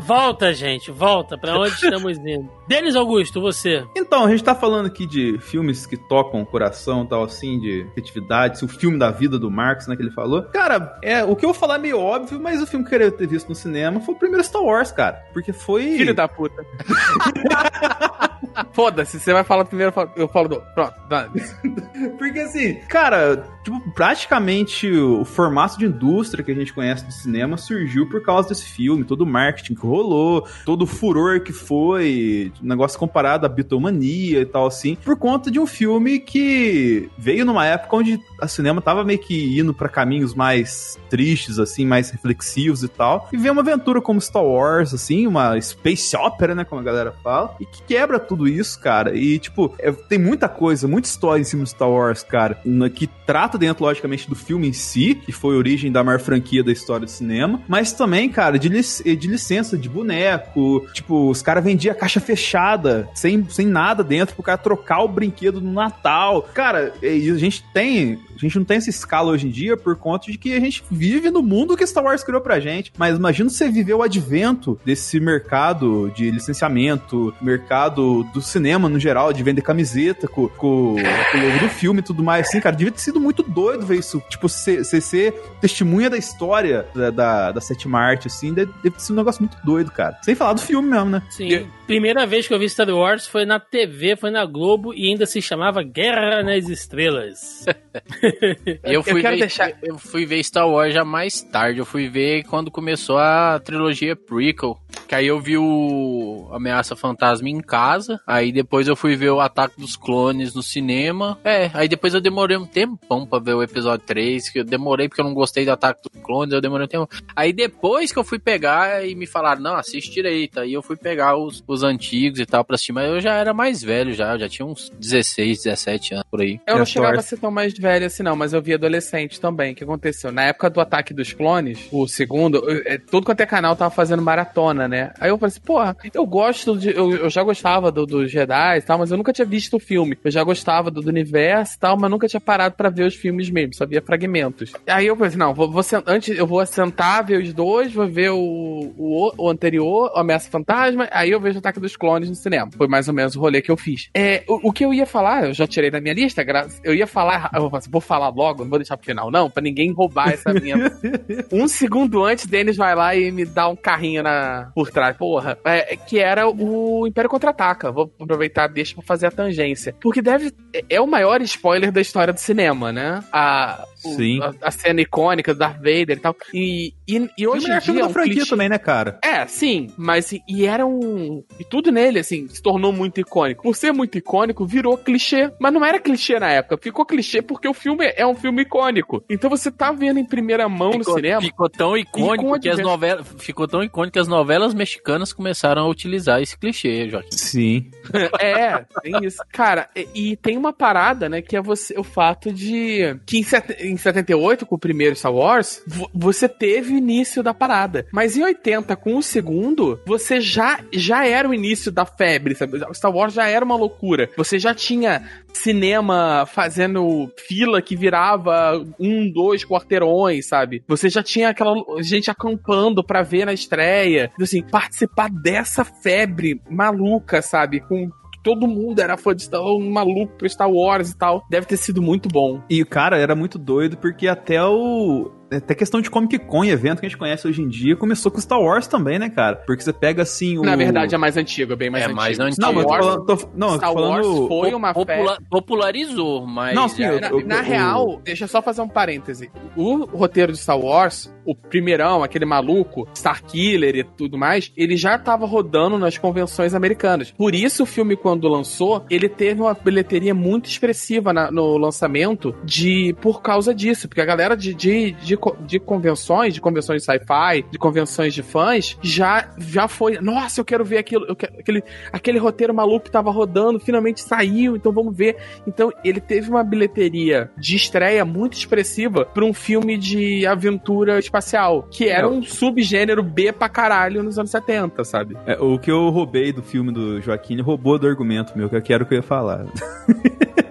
A: Volta, gente, volta. Pra onde estamos indo? Denis Augusto, você.
D: Então, a gente tá falando aqui de filmes que tocam o coração tal, assim, de atividades, o filme da vida do Marx, né, que ele falou. Cara, é, o que eu vou falar é meio óbvio, mas o filme que eu queria ter visto no cinema foi o primeiro Star Wars, cara. Porque foi.
C: Filho da puta. Foda-se, você vai falar primeiro, eu falo- do. Pronto, dá.
D: Porque assim, cara, tipo, praticamente o formato de indústria que a gente conhece do cinema surgiu por causa desse filme, todo o marketing que rolou, todo o furor que foi, negócio comparado à bitomania e tal assim, por conta de um filme que veio numa época onde a cinema tava meio que indo pra caminhos mais tristes assim, mais reflexivos e tal, e veio uma aventura como Star Wars assim, uma space opera, né, como a galera fala, e que quebra tudo isso, cara. E tipo, é- tem muita coisa, muita história em cima do Star Wars, cara, na- que trata dentro, logicamente, do filme em si, que foi a origem da maior franquia da história do cinema, mas também, cara, de, lic- de licença de boneco. Tipo, os caras vendiam caixa fechada, sem, sem nada dentro, pro cara trocar o brinquedo no Natal. Cara, e a gente tem. A gente não tem essa escala hoje em dia por conta de que a gente vive no mundo que Star Wars criou pra gente. Mas imagina você viver o advento desse mercado de licenciamento, mercado do cinema no geral, de vender camiseta com, com, com o logo do filme e tudo mais, assim, cara, devia ter sido muito doido ver isso. Tipo, você ser testemunha da história da, da, da sétima arte, assim, deve, deve ter sido um negócio muito doido, cara. Sem falar do filme mesmo, né?
A: Sim. Primeira vez que eu vi Star Wars foi na TV, foi na Globo e ainda se chamava Guerra nas Estrelas.
B: Eu fui,
C: quero
B: ver,
C: deixar-
B: eu fui ver Star Wars já mais tarde. Eu fui ver quando começou a trilogia prequel. Que aí eu vi o Ameaça Fantasma em casa. Aí depois eu fui ver o Ataque dos Clones no cinema. É, aí depois eu demorei um tempão pra ver o episódio 3. Que eu demorei porque eu não gostei do Ataque dos Clones. Eu demorei um tempo. Aí depois que eu fui pegar e me falaram, não, assiste direito. Aí eu fui pegar os, os antigos e tal pra assistir. Mas eu já era mais velho já. Eu já tinha uns 16, 17 anos por aí.
C: Eu não chegava a ser tão mais velho assim, não, mas eu vi adolescente também. O que aconteceu? Na época do ataque dos clones, o segundo, eu- é, tudo quanto é canal tava fazendo maratona, né? Aí eu falei assim, porra, eu gosto de. Eu, eu já gostava do, dos Jedi e tal, mas eu nunca tinha visto o filme. Eu já gostava do, do universo e tal, mas nunca tinha parado pra ver os filmes mesmo, só via fragmentos. Aí eu pensei, não, vou, vou antes eu vou sentar, ver os dois, vou ver o, o, o anterior, o Ameaça Fantasma, aí eu vejo o Ataque dos Clones no cinema. Foi mais ou menos o rolê que eu fiz. É, o, o que eu ia falar, eu já tirei da minha lista, eu ia falar, eu vou, vou falar logo, não vou deixar pro final, não, pra ninguém roubar essa minha. um segundo antes, Denis vai lá e me dá um carrinho na, por trás, porra. É, que era o Império Contra-Ataca. Vou aproveitar, deixa pra fazer a tangência. Porque deve. é- o maior spoiler da história do cinema, né? A,
D: Sim.
C: a, a cena icônica do Darth Vader e tal. E, e, e hoje
D: é
C: em
D: filme
C: dia. é
D: da
C: um
D: franquia
C: clichê-
D: também, né, cara?
C: é, sim, mas e era um. E tudo nele, assim, se tornou muito icônico. Por ser muito icônico, virou clichê. Mas não era clichê na época, ficou clichê porque o filme é um filme icônico. Então você tá vendo em primeira mão no
B: Ficou,
C: cinema.
B: ficou tão
C: E
B: icônico que as novelas. Ficou tão icônico que as novelas mexicanas começaram a utilizar esse clichê, Joaquim.
D: Sim.
C: É, tem isso. Cara, e, e tem uma parada, né, que é você, o fato de que em, set, em 78, com o primeiro Star Wars, vo- você teve o início da parada. Mas em 80, com o segundo, você já, já era o início da febre, sabe? Star Wars já era uma loucura. Você já tinha cinema fazendo fila que virava um, dois quarteirões, sabe? Você já tinha aquela gente acampando pra ver na estreia. Então, assim, participar dessa febre maluca, sabe? Com todo mundo era fã de Wars, maluco pro Star Wars e tal. Deve ter sido muito bom.
D: E, cara, era muito doido porque até o. Até questão de Comic Con, evento que a gente conhece hoje em dia, começou com Star Wars também, né, cara? Porque você pega assim o.
C: Na verdade, é mais antigo, é bem mais
B: É,
C: antigo.
B: mais antigo.
D: Não,
C: Star
D: mas eu tô
C: Wars,
D: falando. tô- não, eu tô
C: Star Wars
D: falando.
C: foi uma.
B: Popula- popularizou, mas.
D: Não, sim,
B: já
D: eu-
C: Na,
D: eu-
C: na
D: eu-
C: real, deixa eu só fazer um parêntese. O roteiro de Star Wars, o primeirão, aquele maluco, Starkiller e tudo mais, ele já tava rodando nas convenções americanas. Por isso, o filme, quando lançou, ele teve uma bilheteria muito expressiva na- no lançamento de por causa disso. Porque a galera de, de, de, co- de convenções, de convenções de sci-fi, de convenções de fãs, já, já foi. Nossa, eu quero ver aquilo, quero- aquele, aquele roteiro maluco que tava rodando, finalmente saiu, então vamos ver. Então, ele teve uma bilheteria de estreia muito expressiva para um filme de aventura espacial, que era
D: É.
C: um subgênero B pra caralho nos anos 70, sabe?
D: É, o que eu roubei do filme do Joaquim, roubou do argumento meu, que eu quero que eu ia falar.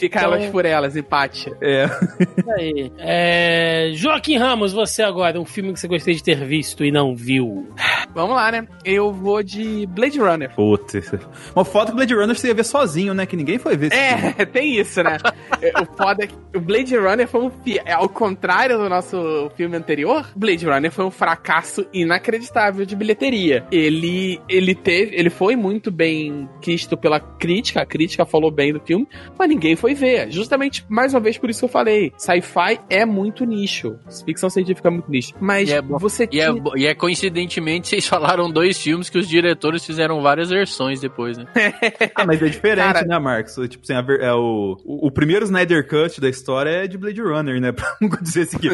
C: Fica
A: Então-
C: elas por elas, empate.
D: É.
A: Isso aí. É, Joaquim Ramos, você agora, um filme que você gostaria de ter visto e não viu.
C: Vamos lá, né? Eu vou de Blade Runner.
D: Putz. Uma foto que o Blade Runner você ia ver sozinho, né? Que ninguém foi ver esse filme.
C: É, tem isso, né? É, o foda é que o Blade Runner foi um. fi- é, Ao contrário do nosso filme anterior, Blade Runner foi um fracasso inacreditável de bilheteria. Ele, ele teve. Ele foi muito bem quisto pela crítica, a crítica falou bem do filme, mas ninguém foi ver. Justamente, mais uma vez, por isso que eu falei: sci-fi é muito nicho. Ficção científica é muito nicho. Mas
B: E é
C: você
B: E é, e é coincidentemente, vocês falaram dois filmes que os diretores fizeram várias versões depois, né?
D: Ah, mas é diferente,
C: Cara-
D: né, Marcos? Tipo assim, ver- é o, o, o primeiro Snyder Cut da história é de Blade Runner, né? Pra não dizer assim que.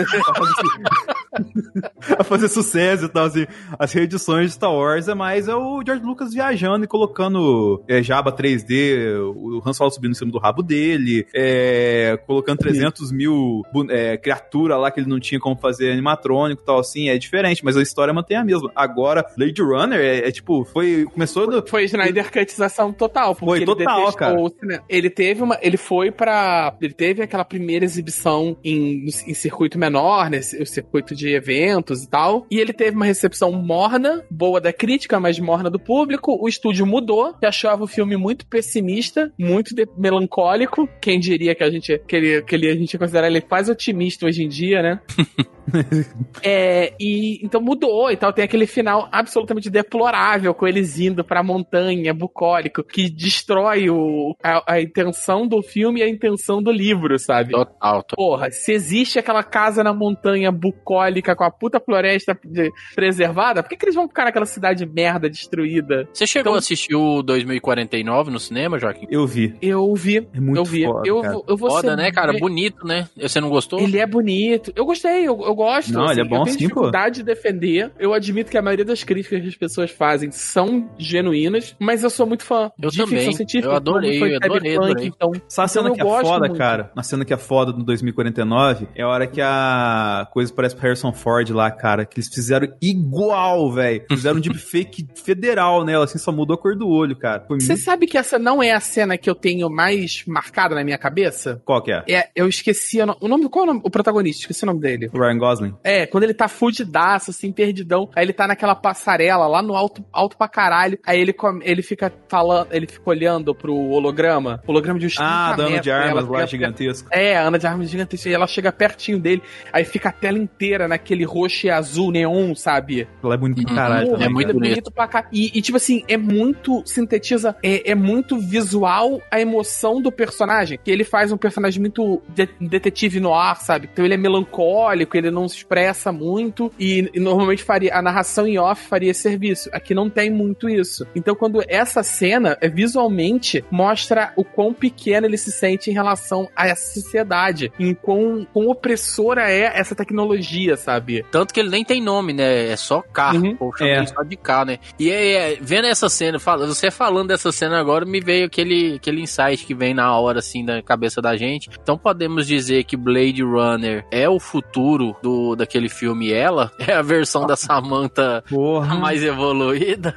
D: a fazer sucesso e tal, assim. As reedições de Star Wars é mais é o George Lucas viajando e colocando é, Jabba 3D, o Han Solo subindo em cima do rabo dele dele, é, colocando 300 mil é, criaturas lá que ele não tinha como fazer animatrônico e tal, assim, é diferente, mas a história mantém a mesma. Agora, Blade Runner é, é tipo, foi, começou do,
C: Foi Snyder Cutização total. Porque
D: Foi
C: ele
D: total,
C: detestou
D: cara.
C: o cinema. Ele teve uma. Ele foi pra. Ele teve aquela primeira exibição em, em circuito menor, né? O circuito de eventos e tal. E ele teve uma recepção morna, boa da crítica, mas morna do público. O estúdio mudou, que achava o filme muito pessimista, muito de- melancólico. Quem diria que a gente. Que ele, que ele, a gente ia considerar ele quase otimista hoje em dia, né? É, e então mudou e tal. Tem aquele final absolutamente deplorável com eles indo pra montanha, bucólico, que destrói o, a, a intenção do filme e a intenção do livro, sabe?
B: Total, total.
C: Porra, se existe aquela casa na montanha bucólica com a puta floresta de- preservada, por que, que eles vão ficar naquela cidade merda destruída?
B: Você chegou
C: Então-
B: a assistir o 2049 no cinema, Joaquim?
D: eu vi.
C: Eu vi,
D: É muito
C: eu vi.
D: foda,
C: eu,
D: cara.
C: vou- eu vou
B: Foda,
C: ser
B: né, cara? Bonito, né? Você não gostou?
C: Ele é bonito. Eu gostei, eu, eu gosto.
D: Não, ele é bom
C: eu tenho
D: sim, pô.
C: dificuldade de defender. Eu admito que a maioria das críticas que as pessoas fazem são genuínas, mas eu sou muito fã
B: Eu
C: de
B: também.
C: ficção científica.
B: Eu adorei, eu adorei, adorei.
C: Então,
D: Sabe a cena
C: eu
D: que é
C: gosto
D: foda,
C: muito.
D: cara? A cena que é foda no 2049 é a hora que a coisa parece pro Harrison Ford lá, cara. Que eles fizeram igual, velho. Fizeram um deepfake federal nela, assim, só mudou a cor do olho, cara. Foi
C: Você
D: muito...
C: sabe que essa não é a cena que eu tenho mais marcada na minha cabeça?
D: Qual que é?
C: É, eu esqueci o nome. Qual é o, nome, o protagonista? Esqueci o nome dele.
D: O Ryan Gosling?
C: É, quando ele tá fudidaço, assim, perdidão. Aí ele tá naquela passarela lá no alto, alto pra caralho. Aí ele, ele fica falando, ele fica olhando pro holograma. Holograma de uns
D: Ah,
C: 30
D: dano de
C: né?
D: armas lá gigantesco.
C: É, a Ana de Armas Gigantesca. E ela chega pertinho dele, aí fica a tela inteira naquele roxo e azul neon, sabe?
D: Ela é bonita pra
B: Uhum.
D: caralho.
C: Porra,
B: é
D: também,
B: muito
C: aquilo
D: cara.
B: bonito.
C: pra cá. E, e, tipo assim, é muito. Sintetiza. É, é muito visual a emoção do personagem. Que ele faz um personagem muito de- detetive no ar, sabe? Então ele é melancólico, ele não se expressa muito. E, e normalmente faria. A narração em off faria esse serviço. Aqui não tem muito isso. Então, quando essa cena, é, visualmente, mostra o quão pequeno ele se sente em relação a essa sociedade. Em quão, quão opressora é essa tecnologia, sabe?
B: Tanto que ele nem tem nome, né? É só carro.
C: Uhum.
B: Pô,
D: É.
B: só de carro, né? E é, é, vendo essa cena, fala- você falando dessa cena agora, me veio aquele, aquele insight que vem na hora, assim, na cabeça da gente. Então podemos dizer que Blade Runner é o futuro do, daquele filme Ela? É a versão da Samantha
D: Porra.
B: mais evoluída?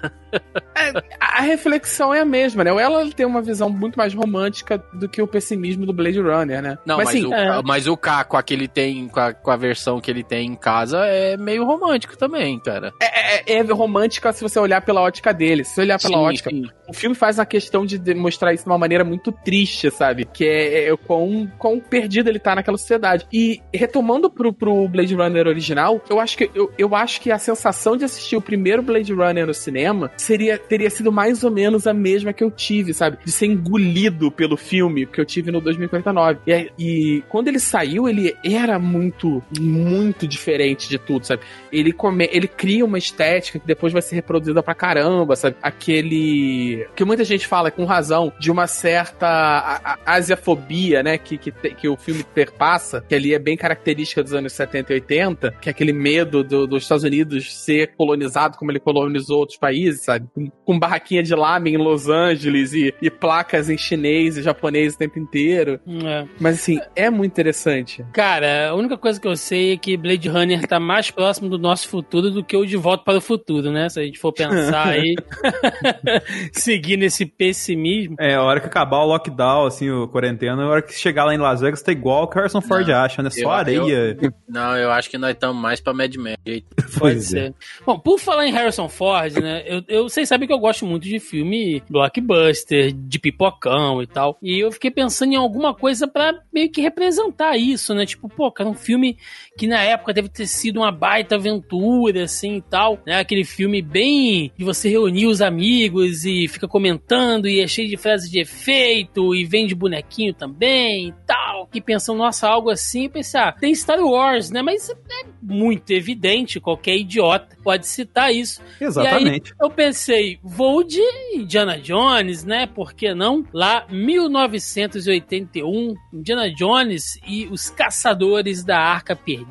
C: a reflexão é a mesma, né? Ela tem uma visão muito mais romântica do que o pessimismo do Blade Runner, né?
B: Não, mas,
C: assim,
B: o,
A: é.
B: mas o Caco, a que ele tem, com a, com a versão que ele tem em casa, é meio romântico também, cara.
C: é, é- é romântica se você olhar pela ótica dele. Se você olhar pela
B: Sim,
C: ótica,
B: sim.
C: o filme faz a questão de demonstrar isso de uma maneira muito triste, sabe? Que é, é o quão, quão perdido ele tá naquela sociedade. E retomando pro, pro Blade Runner original, eu acho que eu, eu acho que a sensação de assistir o primeiro Blade Runner no cinema seria teria sido mais ou menos a mesma que eu tive, sabe? De ser engolido pelo filme que eu tive no 2049. E, e quando ele saiu, ele era muito, muito diferente de tudo, sabe? Ele, come, ele cria uma estética que depois vai ser reproduzida pra caramba, sabe? Aquele. que muita gente fala com razão de uma certa asiafobia, né? Que, que, que o filme perpassa, que ali é bem característica dos anos 70 e 80, que é aquele medo do- dos Estados Unidos ser colonizado como ele colonizou outros países, sabe? Com, com barraquinha de lame em Los Angeles e, e placas em chinês e japonês o tempo inteiro.
A: É.
C: Mas assim, é muito interessante.
A: Cara, a única coisa que eu sei é que Blade Runner tá mais próximo do nosso futuro do que o De Volta para o Futuro, né? Se a gente for pensar aí, seguir nesse pessimismo.
D: É, a hora que acabar o lockdown, assim, o quarentena, a hora que chegar lá em Las Vegas, tá igual o Harrison Ford
B: Não,
D: acha, né? Só
B: eu-
D: areia.
B: Não, eu acho que nós estamos mais pra Mad Men.
A: Pode
D: Pois é.
A: ser. Bom, por falar em Harrison Ford, né? Eu, eu, vocês sabem que eu gosto muito de filme blockbuster, de pipocão e tal. E eu fiquei pensando em alguma coisa pra meio que representar isso, né? Tipo, pô, cara, um filme que na época deve ter sido uma baita aventura, assim e tal, né? Aquele filme bem de você reunir os amigos e fica comentando e é cheio de frases de efeito e vende bonequinho também e tal. E pensando, nossa, algo assim, e pensar, tem Star Wars, né? Mas é muito evidente, qualquer idiota pode citar isso.
D: Exatamente.
A: Eu pensei, vou de Indiana Jones, né? Por que não? Lá, 1981, Indiana Jones e os Caçadores da Arca Perdida.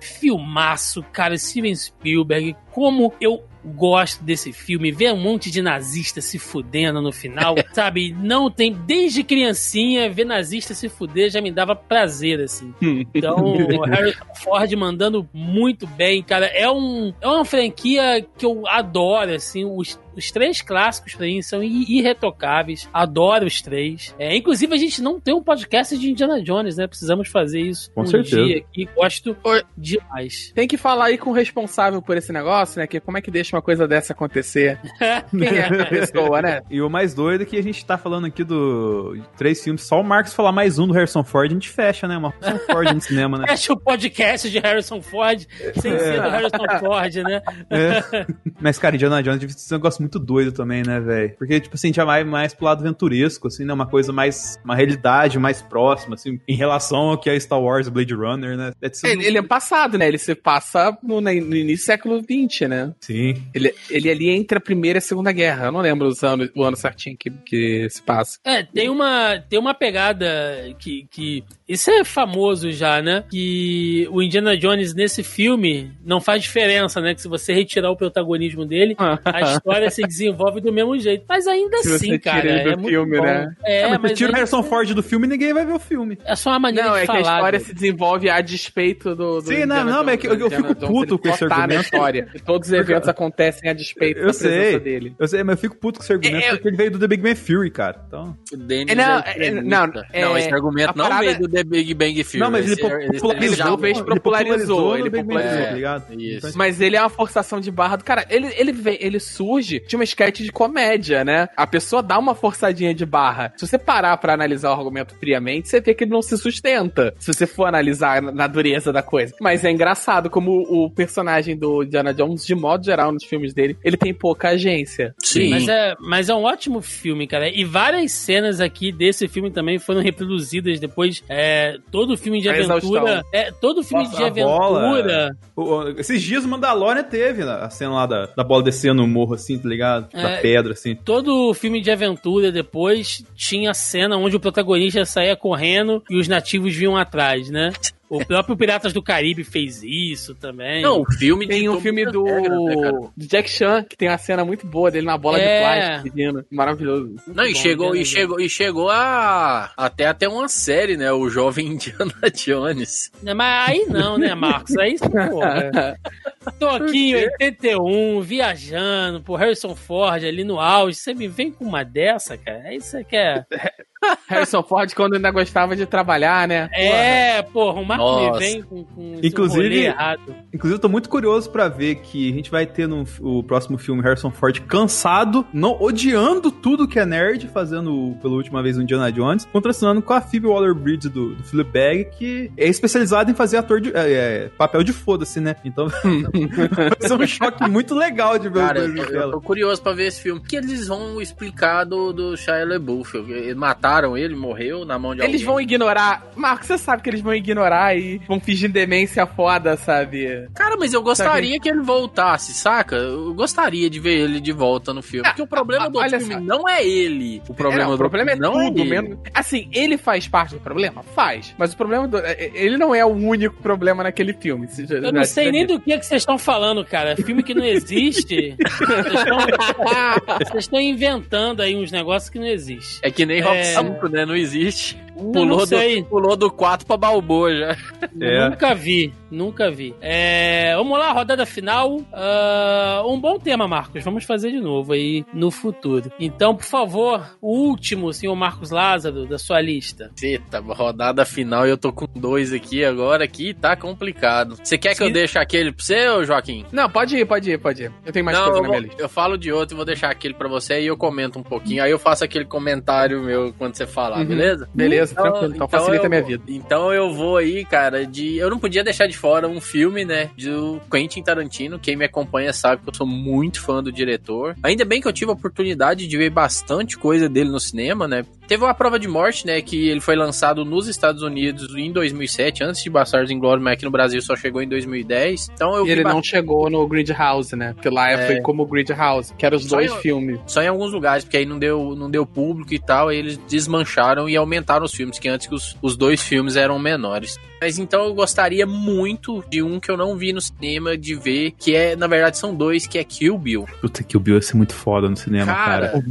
A: Filmaço, cara, Steven Spielberg. Como eu gosto desse filme. Ver um monte de nazista se fudendo no final, sabe? Não tem. Desde criancinha, ver nazista se fuder já me dava prazer, assim. Então, Harrison Ford mandando muito bem, cara. É, um, é uma franquia que eu adoro, assim. Os, os três clássicos pra mim são i- irretocáveis. Adoro os três. É, inclusive, a gente não tem um podcast de Indiana Jones, né? Precisamos fazer isso
D: Com
A: um
D: certeza.
A: dia aqui. Gosto demais.
C: Tem que falar aí com o responsável por esse negócio, né? Que como é que deixa uma coisa dessa acontecer? Quem é essa pessoa, né?
D: E o mais doido é que a gente tá falando aqui do de três filmes, só o Marcos falar mais um do Harrison Ford, a gente fecha, né? Uma Harrison Ford no cinema, né?
A: Fecha o podcast de Harrison Ford sem ser do Harrison Ford, né?
D: É. Mas, cara, Indiana Jones deve ser um negócio muito doido também, né, velho? Porque, tipo assim, já vai mais pro lado aventuresco, assim, né? Uma coisa mais. Uma realidade mais próxima, assim, em relação ao que é Star Wars Blade Runner, né? Ser
C: Ele,
D: muito-
C: é passado, né? Ele se passa no, no início do século XX, né?
D: Sim.
C: Ele, ele ali entre a Primeira e a Segunda Guerra. Eu não lembro os anos, o ano certinho que, que se passa.
A: É, tem uma, tem uma pegada que, que. Isso é famoso já, né? Que o Indiana Jones nesse filme não faz diferença, né? Que se você retirar o protagonismo dele, a história se desenvolve do mesmo jeito. Mas ainda
C: Se
A: assim, cara.
C: ele do
A: é muito
C: filme,
A: bom.
C: né?
A: É,
D: É, mas,
A: mas
D: tira o Harrison Ford do filme e ninguém vai ver o filme.
A: é só uma maneira
C: Não,
A: de
C: é
A: falar.
C: que a história
A: velho.
C: se desenvolve a despeito do. do
D: Sim, não,
C: Indiana
D: não, mas é que eu- eu
C: né?
D: fico puto com esse
C: ele na
D: argumento.
C: história. Todos os eventos acontecem a despeito
D: Eu
C: da presença
D: sei.
C: dele.
D: Eu sei, mas eu fico puto com esse argumento
C: É, é-
D: porque ele veio do The Big Man Fury, cara. Então.
C: É, não,
B: é
C: é, não, é,
B: não, esse argumento não
C: parada-
B: veio do The Big Bang Theory.
D: não, mas ele
B: já-
C: talvez
D: ele
C: popularizou, ele popularizou.
D: Theory, tá ligado?
B: Isso.
C: Mas ele é uma forçação de barra do cara. Ele, ele, surge de uma sketch de comédia, né? A pessoa dá uma forçadinha de barra. Se você parar pra analisar o argumento friamente, você vê que ele não se sustenta. Se você for analisar na dureza da coisa. Mas é engraçado como o personagem do Indiana Jones, de modo geral, nos filmes dele, ele tem pouca agência.
B: Sim.
A: Mas é, mas é um ótimo filme, cara. E várias cenas aqui desse filme também foram reproduzidas depois. É, todo filme de
C: A
A: aventura.
C: exaustão.
A: É, todo filme
D: Nossa,
A: de aventura.
D: bola. o- o- esses dias o Mandalorian teve né, a cena lá da, da bola descendo no morro, assim, tá ligado? Da
A: É.
D: pedra, assim.
A: Todo filme de aventura depois tinha cena onde o protagonista saía correndo e os nativos vinham atrás, né? O próprio Piratas do Caribe fez isso também.
B: Não, o filme
C: Tem um filme do,
B: regras, né, cara?
C: do Jack Chan, que tem uma cena muito boa dele na bola
A: É.
C: de plástico. Maravilhoso.
B: Não, e
A: bom,
B: chegou, e
A: Indiana
B: chegou, e chegou a até até uma série, né? O jovem Indiana Jones.
A: Né, Mas aí não, né, Marcos? Aí, porra. Tô aqui em 81, viajando, por Harrison Ford ali no auge. Você me vem com uma dessa, cara? Aí você quer.
C: Harrison Ford, quando ainda gostava de trabalhar, né?
A: É, porra, o Marco
B: Nossa.
A: vem com, com
D: Inclusive-
A: rolê errado.
D: Inclusive, eu tô muito curioso pra ver que a gente vai ter no o próximo filme Harrison Ford cansado, não, odiando tudo que é nerd, fazendo pela última vez o Indiana Jones, contrastando com a Phoebe Waller-Bridge do, do Fleabag, que é especializada em fazer ator de é, é, papel de foda-se, né? Então vai ser um choque muito legal de ver
B: Cara,
D: os
B: eu,
D: dois
B: eu
D: dela.
B: tô curioso pra ver esse filme. O que eles vão explicar do, do Shia LaBeouf? Eles mataram ele, morreu na mão de
C: Eles
B: alguém.
C: vão ignorar. Marcos, você sabe que eles vão ignorar e vão fingir demência foda, sabe?
B: Cara, mas eu gostaria que ele voltasse, saca? Eu gostaria de ver ele de volta no filme.
C: Ah,
B: Porque o problema
C: ah,
B: do
C: olha
B: filme
C: só.
B: não é ele. O problema,
C: não, o
B: do
C: problema é
B: não
C: tudo.
B: ele.
C: menos- Assim, ele faz parte do problema? Faz. Mas o problema do. é- Ele não é o único problema naquele filme. Se
A: Eu não sei nem do que, que vocês estão falando, cara. Filme que não existe. Vocês estão- inventando aí uns negócios que não existem.
B: É que nem Rock
A: É.
B: 5, né? Não existe. Pulou,
A: não
B: do, pulou do 4 pra Balboa já.
D: É.
A: Nunca vi, nunca vi. É, vamos lá, rodada final. Ah, um bom tema, Marcos. Vamos fazer de novo aí no futuro. Então, por favor, o último, senhor Marcos Lázaro, da sua lista.
B: Eita, rodada final e eu tô com dois aqui agora que tá complicado. Você quer que eu deixe aquele pra você, ô Joaquim?
C: Não, pode ir, pode ir, pode ir. Eu tenho mais
B: Não,
C: coisa na minha
B: vou-
C: lista.
B: eu falo de outro e vou deixar aquele pra você e eu comento um pouquinho. Aí eu faço aquele comentário meu quando você falar,
C: Uhum.
B: beleza?
C: Beleza, tranquilo. Então, facilita
B: eu
C: a minha vida.
B: Então eu vou aí, cara, de. Eu não podia deixar de fora um filme, né? Do Quentin Tarantino. Quem me acompanha sabe que eu sou muito fã do diretor. Ainda bem que eu tive a oportunidade de ver bastante coisa dele no cinema, né? Teve uma prova de morte, né? Que ele foi lançado nos Estados Unidos em 2007, antes de Bastardos Inglórios, mas aqui no Brasil só chegou em 2010. Então eu
C: E ele não chegou no Grid House, né? Porque lá
B: É.
C: foi como Grid House, que eram os
B: Só
C: dois
B: eu-
C: filmes.
B: Só em alguns lugares, porque aí não deu, não deu público e tal, aí eles desmancharam e aumentaram os filmes, que antes que os, os dois filmes eram menores. Mas então eu gostaria muito de um que eu não vi no cinema, de ver, que é, na verdade, são dois, que é Kill Bill.
D: Puta o Bill ia ser muito foda no cinema,
B: Cara,
D: cara.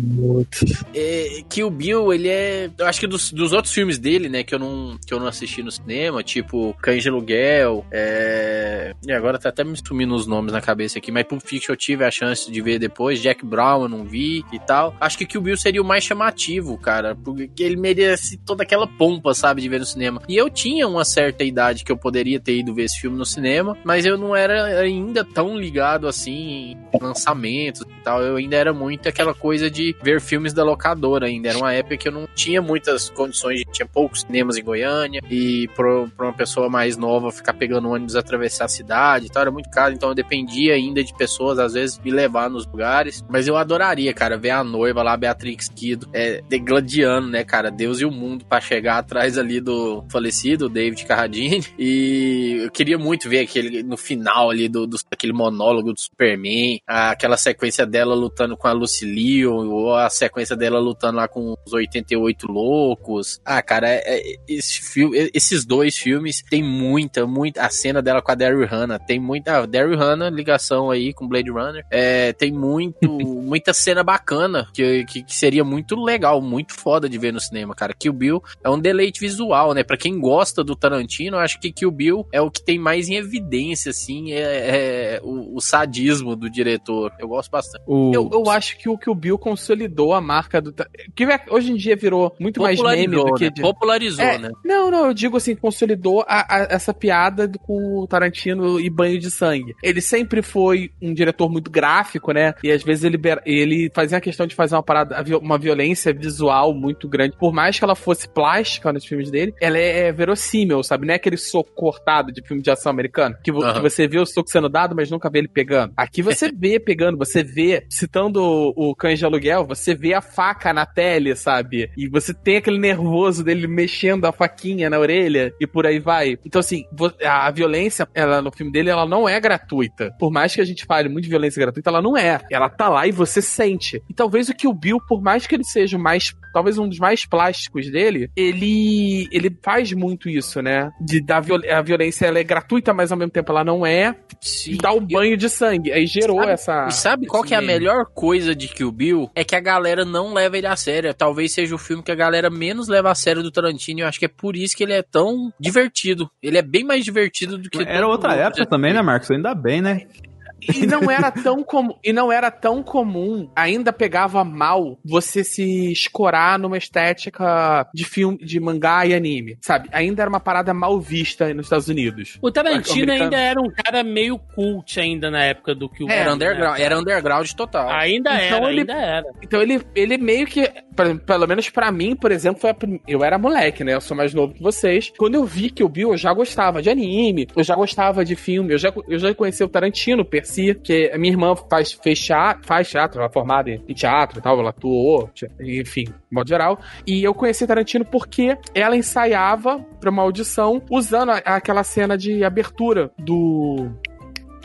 B: É, Kill Bill, ele é. Eu acho que dos, dos outros filmes dele, né, que eu não, que eu não assisti no cinema, tipo Cães de Aluguel, é. E agora tá até me sumindo os nomes na cabeça aqui, mas Pulp Fiction eu tive a chance de ver depois, Jack Brown eu não vi e tal. Acho que Kill Bill seria o mais chamativo, cara, porque ele merece toda aquela pompa, sabe, de ver no cinema. E eu tinha uma certa idade que eu poderia ter ido ver esse filme no cinema, mas eu não era ainda tão ligado assim em lançamentos e tal. Eu ainda era muito aquela coisa de ver filmes da locadora ainda. Era uma época que eu não tinha muitas condições, tinha poucos cinemas em Goiânia, e pra uma pessoa mais nova ficar pegando ônibus atravessar a cidade e tal, era muito caro, então eu dependia ainda de pessoas, às vezes, me levar nos lugares. Mas eu adoraria, cara, ver a noiva lá, Beatrix Kido, é, degladiando, né, cara, Deus e o mundo pra chegar atrás ali do falecido David Carradine. E eu queria muito ver aquele, no final ali, do, do aquele monólogo do Superman, aquela sequência dela lutando com a Lucy Liu, ou a sequência dela lutando lá com os 88 loucos. Ah, cara, é- é- esse filme, esses dois filmes tem muita, muita. A cena dela com a Daryl Hannah tem muita. A Daryl Hannah, ligação aí com Blade Runner. É, tem muito, muita cena bacana que, que, que seria muito legal, muito foda de ver no cinema, cara. Kill Bill é um deleite visual, né? Pra quem gosta do Tarantino, eu acho que Kill Bill é o que tem mais em evidência, assim, é, é o, o sadismo do diretor. Eu gosto bastante.
D: O...
C: Eu, eu acho que o que o Bill consolidou a marca do. Que é- hoje em dia virou muito mais meme do que.
B: né?
C: de-
B: Popularizou,
C: É,
B: né?
C: Não, não, eu digo assim, consolidou a- a- essa piada com o Tarantino e banho de sangue. Ele sempre foi um diretor muito gráfico, né? E às vezes ele, ele fazia a questão de fazer uma parada, uma violência visual muito grande. Por mais que ela fosse plástica nos filmes dele, ela é, é verossímil, sabe? Não é aquele soco cortado de filme de ação americano, que, vo- que você vê o soco sendo dado, mas nunca vê ele pegando. Aqui você vê pegando, você vê, citando o, o Cães de Aluguel, você vê a faca na tele, sabe? E você tem aquele nervoso dele mexendo a faquinha na orelha e por aí vai. Então, assim, a, violência, ela no filme dele, ela não é gratuita. Por mais que a gente fale muito de violência gratuita, ela não é. Ela tá lá e você sente. E talvez o que o Bill, por mais que ele seja mais, talvez um dos mais plásticos dele, ele ele faz muito isso, né? De dar viol a violência ela é gratuita, mas ao mesmo tempo ela não é. E dá o banho de sangue. Aí gerou
B: Sabe-
C: essa.
B: E sabe qual que é a melhor coisa de Kill Bill? É que a galera não leva ele a sério. Talvez seja o filme que a galera menos leva a sério do Tarantino. E eu acho que é por isso que ele é tão divertido. Ele é bem mais divertido do que
D: Era outra época também, né. Marcos? Ainda bem, né?
C: E não era tão comum, e não era tão comum, ainda pegava mal você se escorar numa estética de filme, de mangá e anime, sabe? Ainda era uma parada mal vista nos Estados Unidos.
A: O Tarantino ainda era um cara meio cult ainda na época do que o
B: Era
A: né?
B: underground, era underground total.
A: Ainda
C: Então
A: era,
C: ele-
A: ainda era.
C: Então ele, ele meio que, pra- pelo menos pra mim, por exemplo, foi a prim- eu era moleque, né? Eu sou mais novo que vocês. Quando eu vi que o Bill, eu já gostava de anime, eu já gostava de filme, eu já, eu já conheci o Tarantino, per si, que a minha irmã faz, fez teatro, faz teatro, ela é formada em teatro e tal, ela atuou, enfim, de modo geral. E eu conheci Tarantino porque ela ensaiava pra uma audição usando aquela cena de abertura do.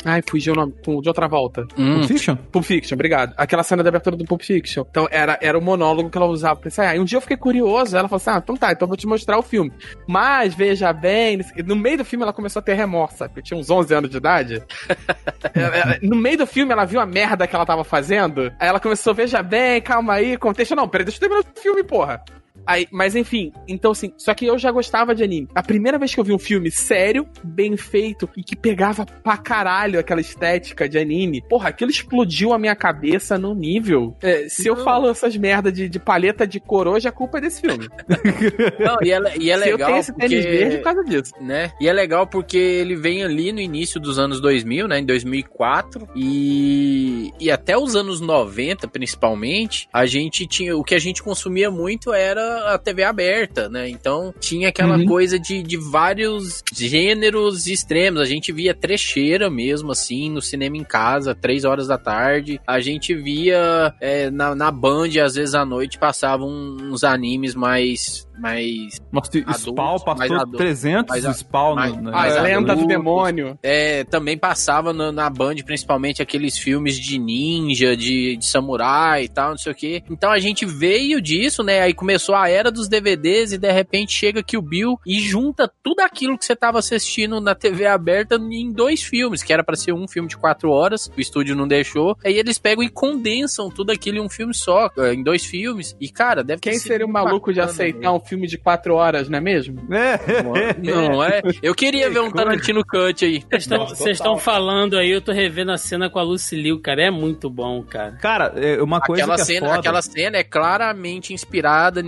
C: Ai, fugiu o nome, com- de outra volta.
B: Hum,
D: Pulp Fiction?
C: Pulp Fiction, obrigado. Aquela cena da abertura do Pulp Fiction. Então, era, era o monólogo que ela usava pra ensaiar. E um dia eu fiquei curioso. Ela falou assim: ah, então tá, então eu vou te mostrar o filme. Mas, veja bem, no meio do filme ela começou a ter remorso, sabe? Eu tinha uns 11 anos de idade. No meio do filme ela viu a merda que ela tava fazendo. Aí ela começou, veja bem, calma aí, contexto. Não, peraí, deixa eu terminar o filme, porra. Aí, mas enfim, então assim, só que eu já gostava de anime. A primeira vez que eu vi um filme sério, bem feito e que pegava pra caralho aquela estética de anime, porra, aquilo explodiu a minha cabeça num nível. É, se eu
B: Não.
C: falo essas merdas de, de paleta de cor hoje, a culpa é desse filme.
B: Não, e é, e é
C: se eu
B: legal
C: tenho esse tênis
B: porque...
C: verde por causa disso.
B: né? E é legal porque ele vem ali no início dos anos 2000, né? Em 2004 e, e até os anos 90, principalmente, a gente tinha o que a gente consumia muito era a TV aberta, né? Então tinha aquela
C: Uhum.
B: coisa de, de vários gêneros extremos. A gente via trecheira mesmo, assim, no cinema em casa, três horas da tarde. A gente via é, na, na Band, às vezes à noite, passavam uns animes mais. Mais
D: Nossa,
B: Adultos,
D: Spawn
B: mais
D: passou
B: adultos,
D: 300
B: mais a-
D: Spawn
B: mais-
D: no,
C: lenda do demônio.
B: É, também passava na, na Band, principalmente aqueles filmes de ninja, de, de samurai e tal, não sei o que. Então a gente veio disso, né? Aí começou a era dos DVDs e de repente chega que o Bill e junta tudo aquilo que você tava assistindo na TV aberta em dois filmes, que era pra ser um filme de quatro horas, o estúdio não deixou. Aí eles pegam e condensam tudo aquilo em um filme só, eh, em dois filmes. E cara, deve
C: Quem seria o maluco de
B: bacana,
C: aceitar um filme de quatro horas, não é mesmo?
D: É.
B: Não é? Eu queria ver um. Tarantino Cut aí.
A: Vocês estão- falando aí, eu tô revendo a cena com a Lucille, cara. É muito bom, cara.
D: Cara, é uma coisa
B: Aquela
D: que é
B: cena,
D: foda.
B: aquela cena é claramente inspirada,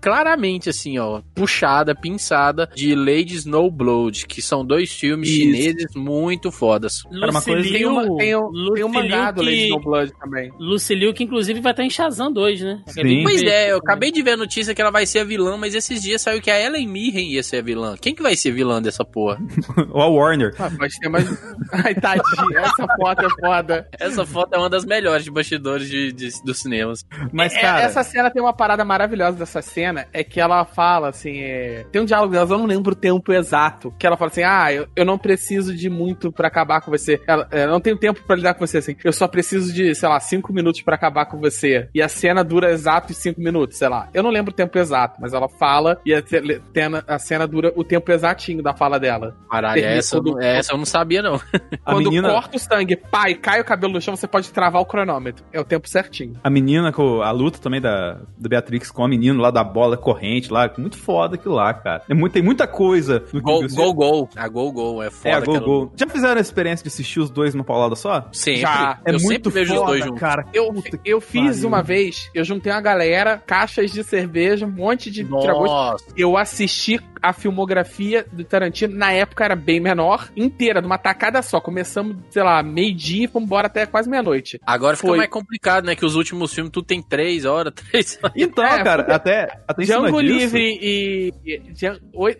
B: claramente assim, ó, puxada, pinçada de Lady Snowblood, que são dois filmes
C: Isso.
B: chineses muito fodas.
D: Cara, uma coisa-
C: Tem, uma, tem, o, tem um mangá do Lady
A: que,
C: No Blood também.
A: Lucille que inclusive vai estar em Shazam 2, né? De
B: Pois é, eu acabei de ver a notícia que ela vai ser a vilã, mas esses dias saiu que a Ellen Mirren ia ser a vilã. Quem que vai ser vilã dessa porra?
D: Ou a Warner.
C: Ah, pode ter mais. Ai, tadinha, essa foto é foda.
B: Essa foto é uma das melhores de bastidores de, de- dos cinemas.
D: Mas,
C: É,
D: cara,
C: essa cena tem uma parada maravilhosa dessa cena, é que ela fala assim, é... tem um diálogo delas, eu não lembro o tempo exato, que ela fala assim, ah, eu, eu não preciso de muito pra acabar com você, ela, é, eu não tenho tempo pra lidar com você, assim, eu só preciso de, sei lá, cinco minutos pra acabar com você, e a cena dura exatos cinco minutos, sei lá, eu não lembro o tempo exato, mas ela fala, e a, ce- cena- a cena dura o tempo exatinho da fala dela.
B: Caralho, essa, eu não-
C: quando-
B: essa eu não sabia, não.
D: a
C: Quando
D: menina,
C: corta o sangue, e cai o cabelo no chão, você pode travar o cronômetro, é o tempo certinho.
D: a menina com a luta também da, da Beatrix com a menina lá da bola corrente lá, muito foda aquilo lá, cara. É muito, tem muita coisa no
B: Gol,
D: Bill.
B: gol, gol. A gol, gol. É foda.
D: É, a Gol
B: aquela-
D: Gol. Já fizeram a experiência de assistir os dois numa paulada só?
B: Sempre.
C: Já.
D: É
B: eu
D: muito
B: sempre vejo
D: foda,
B: os dois juntos.
D: cara.
C: Eu,
D: que
C: eu fiz
D: pariu.
C: uma vez, eu juntei uma galera, caixas de cerveja, um monte de
B: Nossa.
C: Eu assisti a filmografia do Tarantino, na época era bem menor, inteira, numa tacada só. Começamos, sei lá, meio-dia e fomos embora até quase meia-noite.
B: Agora fica
C: Foi.
B: mais complicado, né? Que os últimos filmes tudo tem três horas, três horas.
D: Então,
C: É,
D: cara, até, até em cima
C: Django Livre e. e-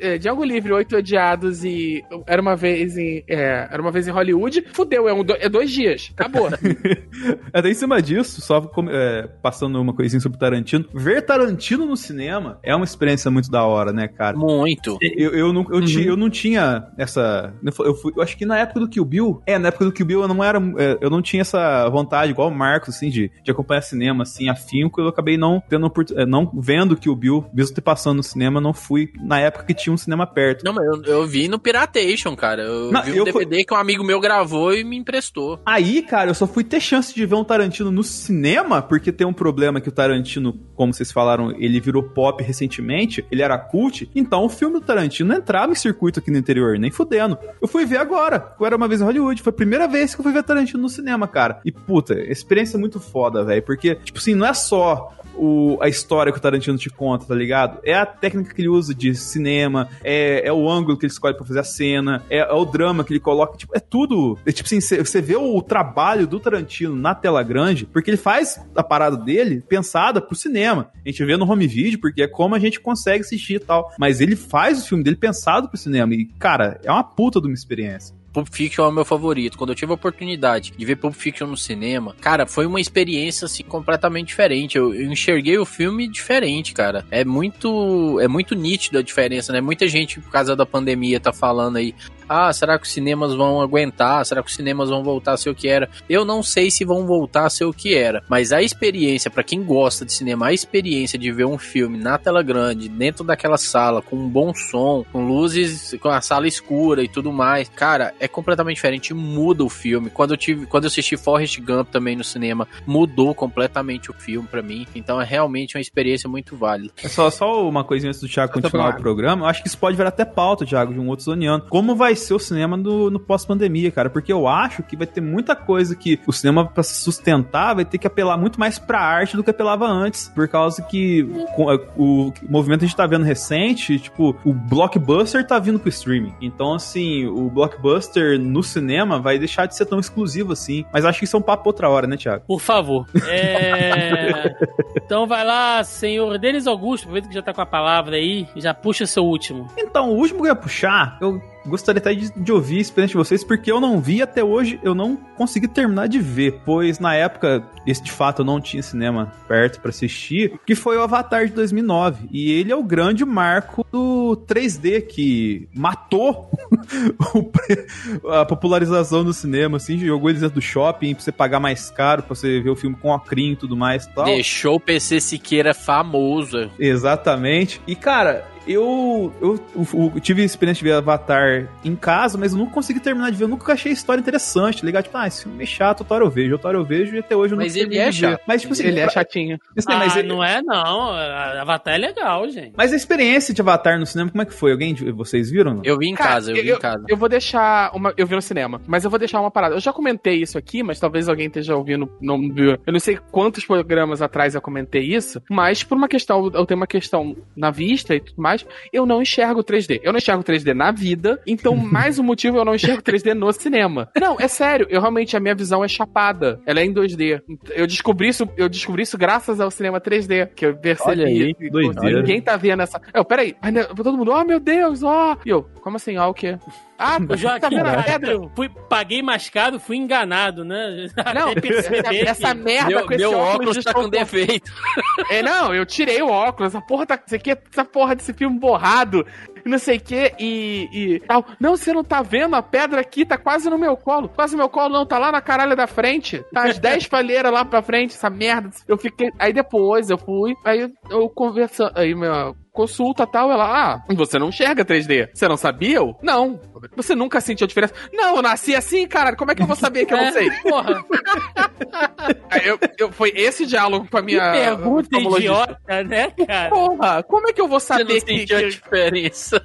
C: é, Django Livre, Oito Odiados e. Era uma vez em. é, era uma vez em Hollywood. Fudeu, é, um do- é dois dias. Acabou.
D: Até em cima disso, só com- é, passando uma coisinha sobre Tarantino. Ver Tarantino no cinema é uma experiência muito da hora, né, cara?
B: Muito.
D: Eu, eu, não, eu,
C: Uhum.
D: ti- eu não tinha essa. Eu, fu- eu, fui- eu acho que na época do Kill Bill. É, na época do Kill Bill eu não era. é, Eu não tinha essa vontade, igual o Marcos, assim, de, de acompanhar cinema, assim, afinco. Eu acabei não tendo é, não vendo Kill Bill, mesmo ter passando no cinema, não fui na época que tinha um cinema perto.
B: Não, mas eu, eu vi no Piratation, cara. Eu
D: Não,
B: vi um
D: eu
B: DVD que um amigo meu gravou e me emprestou.
D: Aí, cara, eu só fui ter chance de ver um Tarantino no cinema, porque tem um problema que o Tarantino, como vocês falaram, ele virou pop recentemente, ele era cult, então filme do Tarantino entrava em circuito aqui no interior, nem fudendo. Eu fui ver agora, eu era uma vez em Hollywood, foi a primeira vez que eu fui ver Tarantino no cinema, cara. E, puta, experiência muito foda, velho, porque, tipo assim, não é só o, a história que o Tarantino te conta, tá ligado? É a técnica que ele usa de cinema, é, é o ângulo que ele escolhe pra fazer a cena, é, é o drama que ele coloca, tipo, é tudo. É, tipo assim, você vê o, trabalho do Tarantino na tela grande, porque ele faz a parada dele pensada pro cinema. A gente vê no home video, porque é como a gente consegue assistir e tal. Mas ele faz o filme dele pensado pro cinema. E, cara, é uma puta de uma experiência.
B: Pulp Fiction é o meu favorito. Quando eu tive a oportunidade de ver Pulp Fiction no cinema, cara, foi uma experiência assim completamente diferente. Eu, eu enxerguei o filme diferente, cara. É muito, é muito nítido a diferença, né? Muita gente por causa da pandemia tá falando aí, ah, será que os cinemas vão aguentar? Será que os cinemas vão voltar a ser o que era? Eu não sei se vão voltar a ser o que era, mas a experiência para quem gosta de cinema, a experiência de ver um filme na tela grande, dentro daquela sala, com um bom som, com luzes, com a sala escura e tudo mais, cara, é completamente diferente, muda o filme. Quando eu tive, quando eu assisti Forrest Gump também no cinema, mudou completamente o filme para mim. Então é realmente uma experiência muito válida.
D: É só, só uma coisinha antes do Thiago continuar o programa. Eu acho que isso pode virar até pauta, Thiago, de um outro zoneando. Como vai ser o cinema no, no pós-pandemia, cara, porque eu acho que vai ter muita coisa que o cinema, pra se sustentar, vai ter que apelar muito mais pra arte do que apelava antes, por causa que com- o, o movimento que a gente tá vendo recente, tipo, o blockbuster tá vindo pro streaming. Então, assim, o blockbuster no cinema vai deixar de ser tão exclusivo assim. Mas acho que isso é um papo outra hora, né, Thiago?
A: Por favor. É... então vai lá, senhor Denis Augusto, aproveita que já tá com a palavra aí, já puxa seu último.
D: Então, o último que eu ia puxar, eu gostaria até de, de ouvir a experiência de vocês, porque eu não vi até hoje, eu não consegui terminar de ver, pois na época, esse de fato eu não tinha cinema perto pra assistir, que foi o Avatar de 2009. E ele é o grande marco do 3D que matou a popularização do cinema, assim, jogou eles dentro do shopping pra você pagar mais caro, pra você ver o filme com ocrim e tudo mais tal.
B: Deixou o PC Siqueira famoso.
D: Exatamente. E, cara, eu, eu, eu- eu tive a experiência de ver Avatar em casa, mas eu nunca consegui terminar de ver. Eu nunca achei a história interessante, tá ligado? Tipo, ah, esse filme é chato, outra hora eu vejo, outra hora eu vejo e até hoje eu não
B: Mas ele é chato.
D: Mas, tipo assim,
C: Ele é chatinho.
D: Né,
A: ah,
D: mas, ele-
A: não é não, Avatar é legal, gente.
D: mas a experiência de Avatar no cinema, como é que foi? Alguém de vocês viram? Não?
B: Eu vi em
C: Cara,
B: casa, eu vi em casa.
C: Eu vou deixar uma. Eu vi no cinema, mas eu vou deixar uma parada. Eu já comentei isso aqui, mas talvez alguém esteja ouvindo, não viu. Eu não sei quantos programas atrás eu comentei isso, mas por uma questão, eu tenho uma questão na vista e tudo mais, eu não enxergo 3D. Eu não enxergo 3D na vida, então mais um motivo eu não enxergo 3D no cinema. Não, é sério, eu realmente a minha visão é chapada. Ela é em 2D. Eu descobri isso, eu descobri isso graças ao cinema 3D, que eu percebi.
D: Olha aí, doideira.
C: Ninguém tá vendo essa. Eu, peraí, aí, todo mundo, oh meu Deus, ó. E eu, como assim, ó o quê? Ah,
A: O
C: tá
A: Joaquim,
C: vendo a pedra?
A: eu fui, paguei mais caro, fui enganado, né?
C: Não, essa,
A: que-
C: essa merda
B: Meu,
C: com esse
B: meu
C: óculos,
B: óculos tá com defeito.
C: É, não, eu tirei o óculos, essa porra tá. Isso aqui, essa porra desse filme borrado, não sei o que, e, e tal. Não, você não tá vendo? A pedra aqui tá quase no meu colo. Quase no meu colo, não, tá lá na caralho da frente. Tá as 10 palheiras lá pra frente, essa merda. Eu fiquei. Aí depois eu fui, aí eu, eu conversando. Aí minha consulta tal, ela, ah, você não enxerga 3D. Você não sabia? Eu, não. Você nunca sentiu a diferença? Não, eu nasci assim, cara. Como é que eu vou saber que eu não
A: É,
C: sei?
A: Porra,
C: eu, eu- foi esse diálogo com a
A: que
C: minha.
A: pergunta
C: oftalmologista.
A: idiota, né, cara?
C: Porra, como é que eu vou
B: Você não
C: saber que,
B: a
C: que,
B: diferença.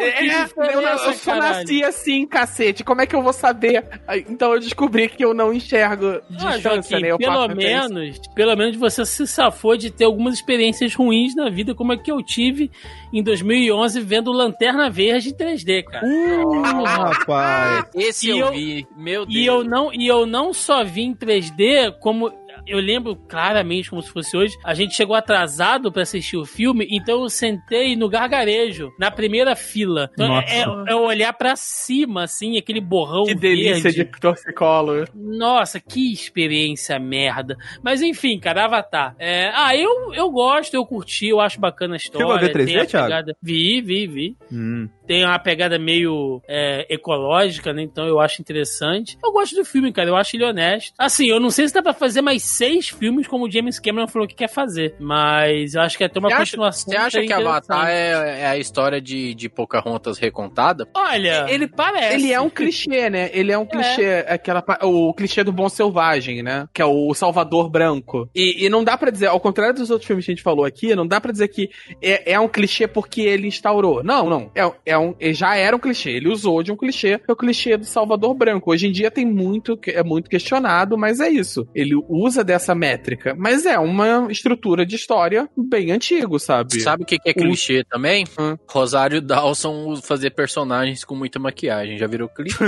C: É,
A: que
C: eu,
A: diferença,
C: eu só
A: caralho.
C: nasci assim, cacete. Como é que eu vou saber? Então eu descobri que eu não enxergo
A: Ah,
C: distância,
A: Joaquim,
C: né? Eu
A: pelo menos, pelo menos você se safou de ter algumas experiências ruins na vida, como a que eu tive em 2011 vendo Lanterna Verde em 3D, cara.
D: Uh, rapaz.
B: Esse eu,
A: eu-
B: vi. Meu Deus.
A: E eu não, e eu não só vi em 3D, como eu lembro claramente como se fosse hoje. A gente chegou atrasado pra assistir o filme, então eu sentei no gargarejo, na primeira fila. Então
D: Nossa.
A: é, é olhar pra cima, assim, aquele borrão
C: Que delícia
A: verde.
C: de torcicolo.
A: Nossa, que experiência merda. Mas enfim, cara, Avatar. É, ah, eu, eu gosto, eu curti, eu acho bacana a história.
D: Chegou a ver 3D,
A: tem a
D: Thiago?
A: Vi, vi, vi.
D: Hum.
A: Tem uma pegada meio é, ecológica, né? Então eu acho interessante. Eu gosto do filme, cara. Eu acho ele honesto. Assim, eu não sei se dá pra fazer mais seis filmes como o James Cameron falou que quer fazer. Mas eu acho que é ter uma
B: Você acha-
A: continuação.
B: Você acha que Avatar é, é a história de, de Pocahontas recontada?
A: Olha,
C: Ele-
A: ele parece.
C: Ele é um clichê, né? Ele é um clichê, aquela, pa- o clichê do bom selvagem, né? Que é o Salvador branco. E, e não dá pra dizer, ao contrário dos outros filmes que a gente falou aqui, não dá pra dizer que é, é um clichê porque ele instaurou. Não, não. É, é um, ele já era um clichê. Ele usou de um clichê, que é o clichê do Salvador branco. Hoje em dia tem muito, que- é muito questionado, mas é isso. Ele usa dessa métrica. Mas é uma estrutura de história bem antigo, sabe?
B: Sabe o que, que é clichê também?
C: Hum.
B: Rosário Dawson fazer personagens com muita maquiagem. Já virou clichê?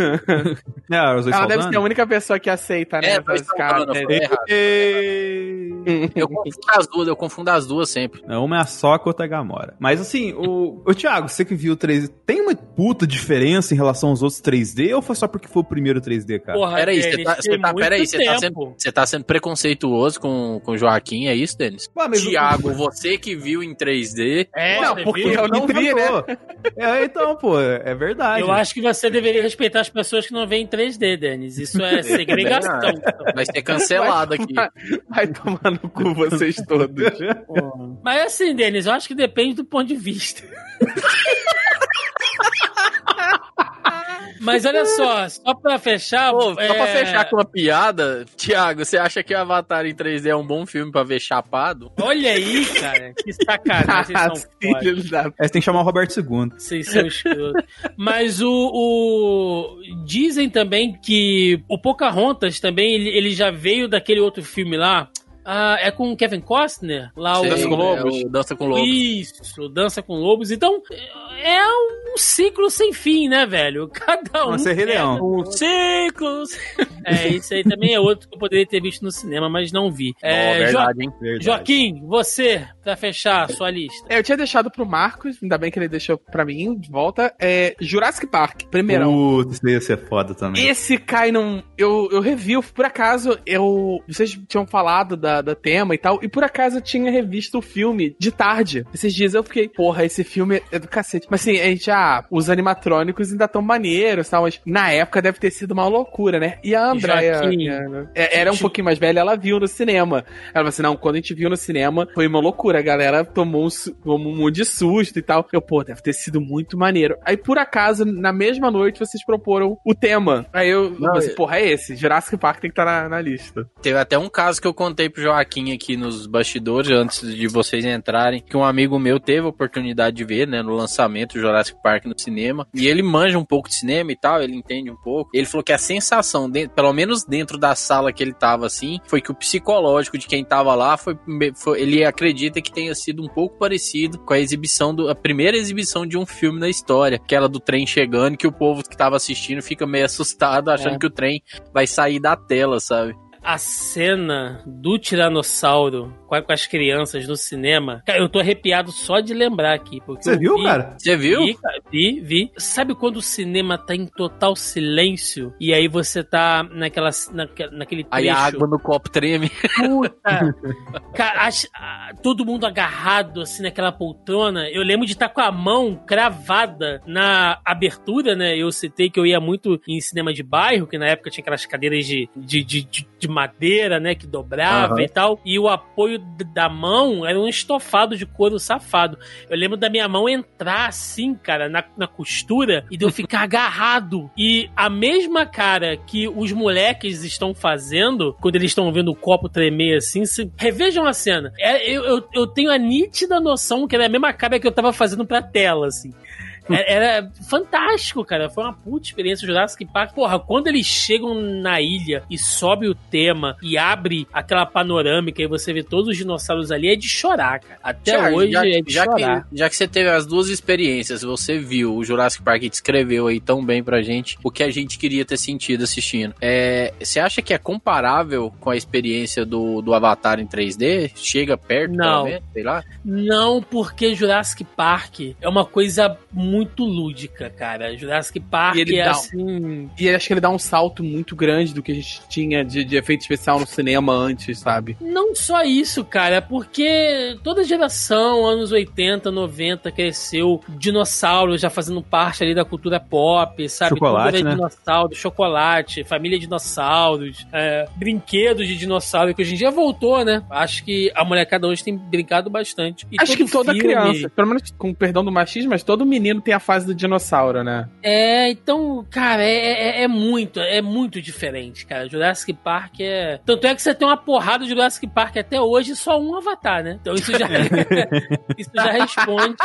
D: É, os dois
C: Ela deve ser a única pessoa que aceita, né?
B: É,
C: essas caras.
B: Eu confundo as duas, eu confundo as duas sempre.
D: Não, Uma é a Soca, outra é a Gamora. Mas assim, o, o Thiago, você que viu o 3D, tem uma puta diferença em relação aos outros 3D ou foi só porque foi o primeiro 3D, cara?
A: Porra,
B: Peraí, você tá, tá,
A: muito
B: peraí, você tá, sendo, você tá sendo preconceituoso com, com o Joaquim, é isso, Denis?
D: Ué,
B: Tiago, você que viu em 3D.
A: É,
C: Não, porque
A: viu?
C: eu não vi, né?
D: É, então, pô, é verdade.
A: Eu acho que você deveria respeitar as pessoas que não veem em 3D, Denis. Isso é segregação.
B: Vai ser cancelado aqui.
C: Vai, vai tomar no cu vocês todos.
A: Mas assim, Denis, eu acho que depende do ponto de vista. Mas olha só, só pra fechar.
B: Pô, só pra
A: é,
B: fechar com uma piada, Thiago, você acha que o Avatar em 3D é um bom filme pra ver chapado?
A: Olha aí, cara. Que sacanagem. Vocês são
D: É, você tem que chamar o Roberto II.
A: Vocês são escrotos. Mas o, o- Dizem também que o Pocahontas também, ele, ele já veio daquele outro filme lá. Ah, é com o Kevin Costner? Lá o...
C: Dança com Lobos?
B: É o Dança com Lobos.
A: Isso, Dança com Lobos. Então, é um ciclo sem fim, né, velho? Cada um.
D: Ser Rei
A: pega
D: Leão.
A: Um ciclo. É, isso aí também é outro que eu poderia ter visto no cinema, mas não vi. É, Jo-
B: verdade, hein?
D: Verdade.
A: Joaquim, você, pra fechar a sua lista.
C: É, Eu tinha deixado pro Marcos, ainda bem que ele deixou pra mim de volta. É Jurassic Park, primeirão.
D: Putz, isso ia ser foda também.
C: Esse cai num. Eu, eu revi, por acaso, eu. Vocês tinham falado da, da tema e tal, e por acaso eu tinha revisto o filme de tarde. Esses dias eu fiquei, porra, esse filme é do cacete. Mas assim, a gente já. Os animatrônicos ainda tão maneiros e tal, mas na época deve ter sido uma loucura, né? E a Andrea.
A: Joaquim,
C: minha- é, era um pouquinho mais velha, ela viu no cinema. Ela falou assim: não, quando a gente viu no cinema, foi uma loucura. A galera tomou um, tomou um monte de susto e tal. Eu, pô, deve ter sido muito maneiro. Aí, por acaso, na mesma noite, vocês proporam o tema. Aí eu,
B: Não,
C: você,
B: é-
C: porra, é esse. Jurassic Park tem que estar na, na lista.
B: Teve até um caso que eu contei pro Joaquim aqui nos bastidores, antes de vocês entrarem, que um amigo meu teve a oportunidade de ver, né, no lançamento do Jurassic Park no cinema. E ele manja um pouco de cinema e tal, ele entende um pouco. Ele falou que a sensação, pelo menos dentro da sala que ele tava assim, foi que o psicológico de quem tava lá foi, foi- ele acredita que tenha sido um pouco parecido com a exibição do a primeira exibição de um filme na história, aquela do trem chegando, que o povo que tava assistindo fica meio assustado achando
A: É.
B: que o trem vai sair da tela, sabe?
A: A cena do Tiranossauro com a- com as crianças no cinema. Cara, eu tô arrepiado só de lembrar aqui. Porque
D: Você
A: eu
D: viu,
A: vi-
D: cara?
B: Você viu?
A: Vi, vi, vi. Sabe quando o cinema tá em total silêncio e aí você tá naquela, naque- naquele trecho...
B: Aí a água no copo treme.
A: Puta! Cara, as- a- todo mundo agarrado assim naquela poltrona. Eu lembro de estar com a mão cravada na abertura, né? Eu citei que eu ia muito em cinema de bairro, que na época tinha aquelas cadeiras de, de, de, de- de madeira, né? Que dobrava
D: Aham.
A: e tal. E o apoio da mão era um estofado de couro safado. Eu lembro da minha mão entrar assim, cara, na, na costura e de eu ficar agarrado. E a mesma cara que os moleques estão fazendo quando eles estão vendo o copo tremer assim, se... revejam a cena. É, eu, eu, eu tenho a nítida noção que era a mesma cara que eu tava fazendo pra tela, assim. É- Era fantástico, cara. Foi uma puta experiência Jurassic Park. Porra, quando eles chegam na ilha e sobe o tema e abre aquela panorâmica e você vê todos os dinossauros ali, é de chorar, cara. Até
B: Thiago,
A: hoje
B: já,
A: é de
B: já
A: chorar.
B: que, já que você teve as duas experiências, você viu o Jurassic Park e descreveu aí tão bem pra gente o que a gente queria ter sentido assistindo. É, você acha que é comparável com a experiência do, do Avatar em 3D? Chega perto,
A: Não.
B: menos? Sei lá.
A: Não, porque Jurassic Park é uma coisa muito lúdica, cara. Jurassic Park
C: ele
A: é
C: dá-
A: assim.
C: E acho que ele dá um salto muito grande do que a gente tinha de, de efeito especial no cinema antes, sabe?
A: Não só isso, cara, é porque toda geração, anos 80, 90, cresceu dinossauros já fazendo parte ali da cultura pop, sabe?
D: Chocolate,
A: Tudo era
D: né?
A: dinossauro, chocolate, família de dinossauros, é, brinquedos de dinossauro, que hoje em dia voltou, né? Acho que a molecada hoje tem brincado bastante. E
C: acho que toda
A: filme-
C: criança, pelo menos com perdão do machismo, mas todo menino tem a fase do dinossauro, né?
A: É, então, cara, é, é, é muito, é muito diferente, cara. Jurassic Park é. Tanto é que você tem uma porrada de Jurassic Park até hoje só um avatar, né? Então isso já, isso já responde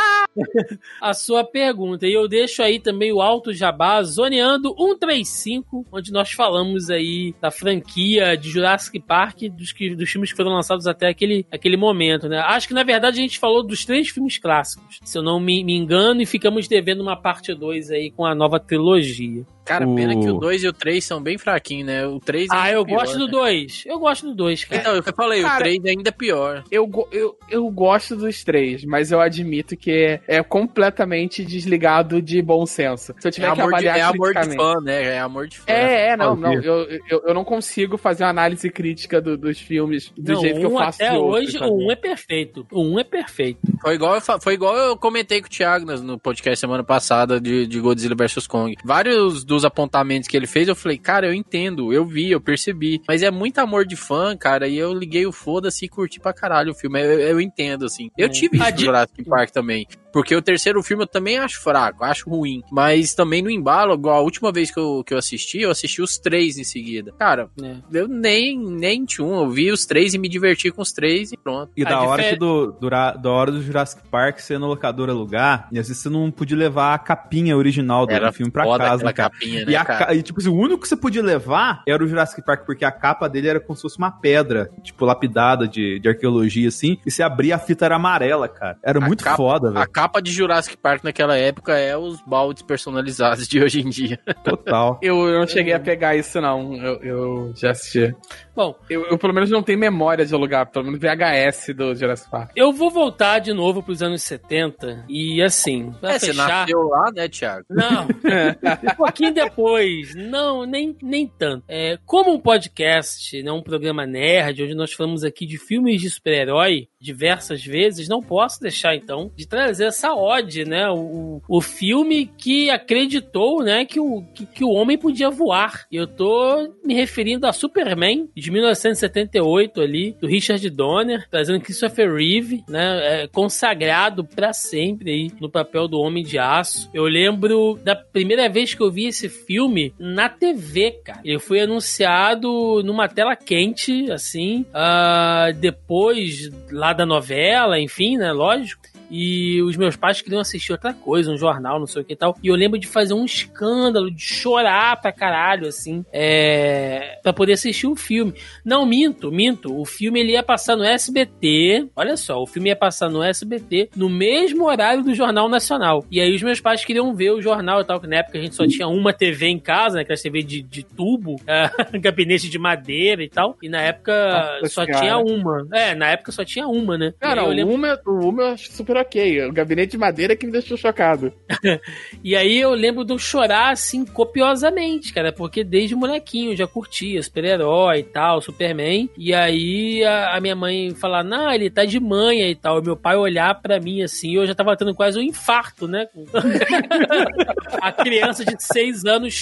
A: a sua pergunta. E eu deixo aí também o Alto Jabá zoneando 135, onde nós falamos aí da franquia de Jurassic Park, dos, que, dos filmes que foram lançados até aquele, aquele momento, né? Acho que na verdade a gente falou dos três filmes clássicos, se eu não me, me engano, e ficamos devendo uma parte 2 aí com a nova trilogia.
B: Cara,
D: O-
B: pena que o 2 e o 3 são bem fraquinhos, né? O 3
A: Ah,
B: ainda é
A: eu
B: pior,
A: gosto do
B: né?
A: 2. Eu gosto do 2, cara.
B: Então, eu falei,
C: Cara,
B: o 3 ainda é pior.
C: Eu, eu, eu gosto dos três, mas eu admito que é, é completamente desligado de bom senso. Se eu
B: É
C: tiver que
B: amor, de,
C: avaliar
B: é amor de fã, né? É amor de fã.
C: É, é, não, não. Eu, eu, eu não consigo fazer uma análise crítica do- dos filmes do
A: Não,
C: jeito que eu
A: um
C: faço
A: até hoje, o 1 é perfeito. O 1 é perfeito.
B: Foi igual, foi igual eu comentei com o Thiago no- podcast semana passada de, de Godzilla vs Kong. Vários dos apontamentos que ele fez, eu falei, cara, eu entendo, eu vi, eu percebi. Mas é muito amor de fã, cara, e eu liguei o foda-se e curti pra caralho o filme. Eu, eu entendo, assim. Eu
A: É.
B: tive isso
A: A
B: no Jurassic Park também. Porque o terceiro filme eu também acho fraco, acho ruim. Mas também no embalo, igual a última vez que eu, que eu assisti, eu assisti os três em seguida. Cara,
A: É.
B: eu nem, nem tinha um. Eu vi os três e me diverti com os três e pronto.
D: E
A: A
D: da hora do, dura- da hora do Jurassic Park ia no locador alugar, e às vezes você não podia levar a capinha original do
B: Era
D: filme pra
B: foda
D: casa, né, cara?
B: capinha,
D: E,
B: né,
D: a
B: cara?
D: ca- e, tipo assim, o único que você podia levar era o Jurassic Park, porque a capa dele era como se fosse uma pedra, tipo, lapidada de, de arqueologia, assim, e você abria a fita era amarela, cara. Era
B: A
D: muito
B: capa-
D: foda, velho.
B: Capa de Jurassic Park naquela época é os baldes personalizados de hoje em dia.
D: Total.
C: Eu, eu não cheguei a pegar isso, não. Eu, eu já assisti.
A: Bom,
C: Eu, eu, pelo menos não tenho memória de alugar, pelo menos VHS do Jurassic Park.
A: eu vou voltar de novo pros anos 70 e assim, pra
B: É, você
A: fechar...
B: nasceu lá, né, Thiago?
A: Não, um pouquinho depois. Não, nem, nem tanto. É, como um podcast, né, um programa nerd, onde nós falamos aqui de filmes de super-herói diversas vezes, não posso deixar, então, de trazer essa ode, né? O, o filme que acreditou, né, que o, que, que o homem podia voar. E eu tô me referindo a Superman, de 1978 ali, do Richard Donner, trazendo Christopher Reeve, né, é, consagrado pra sempre aí no papel do Homem de Aço. Eu lembro da primeira vez que eu vi esse filme na TV, cara. Ele foi anunciado numa tela quente, assim, ah, depois lá da novela, enfim, né, lógico. E os meus pais queriam assistir outra coisa, um jornal, não sei o que e tal. E eu lembro de fazer um escândalo, de chorar pra caralho, assim, é, pra poder assistir o filme. Não, minto, minto. O filme ele ia passar no SBT. Olha só, o filme ia passar no SBT no mesmo horário do Jornal Nacional. E aí os meus pais queriam ver o jornal e tal, que na época a gente só tinha uma TV em casa, né? Aquela TV de, de tubo, é, gabinete de madeira e tal. E na época
C: Nossa
A: só
C: Senhora.
A: tinha uma. É, na época só tinha uma, né?
C: Cara,
A: eu lembro-
C: Uma, Uma eu acho super ok. O gabinete de madeira que me deixou chocado.
A: E aí eu lembro de eu chorar assim copiosamente, cara, porque desde molequinho eu já curtia super-herói e tal, Superman. E aí a, a minha mãe falar, não, ele tá de manha e tal. E meu pai olhar pra mim assim, eu já tava tendo quase um infarto, né? a criança de seis anos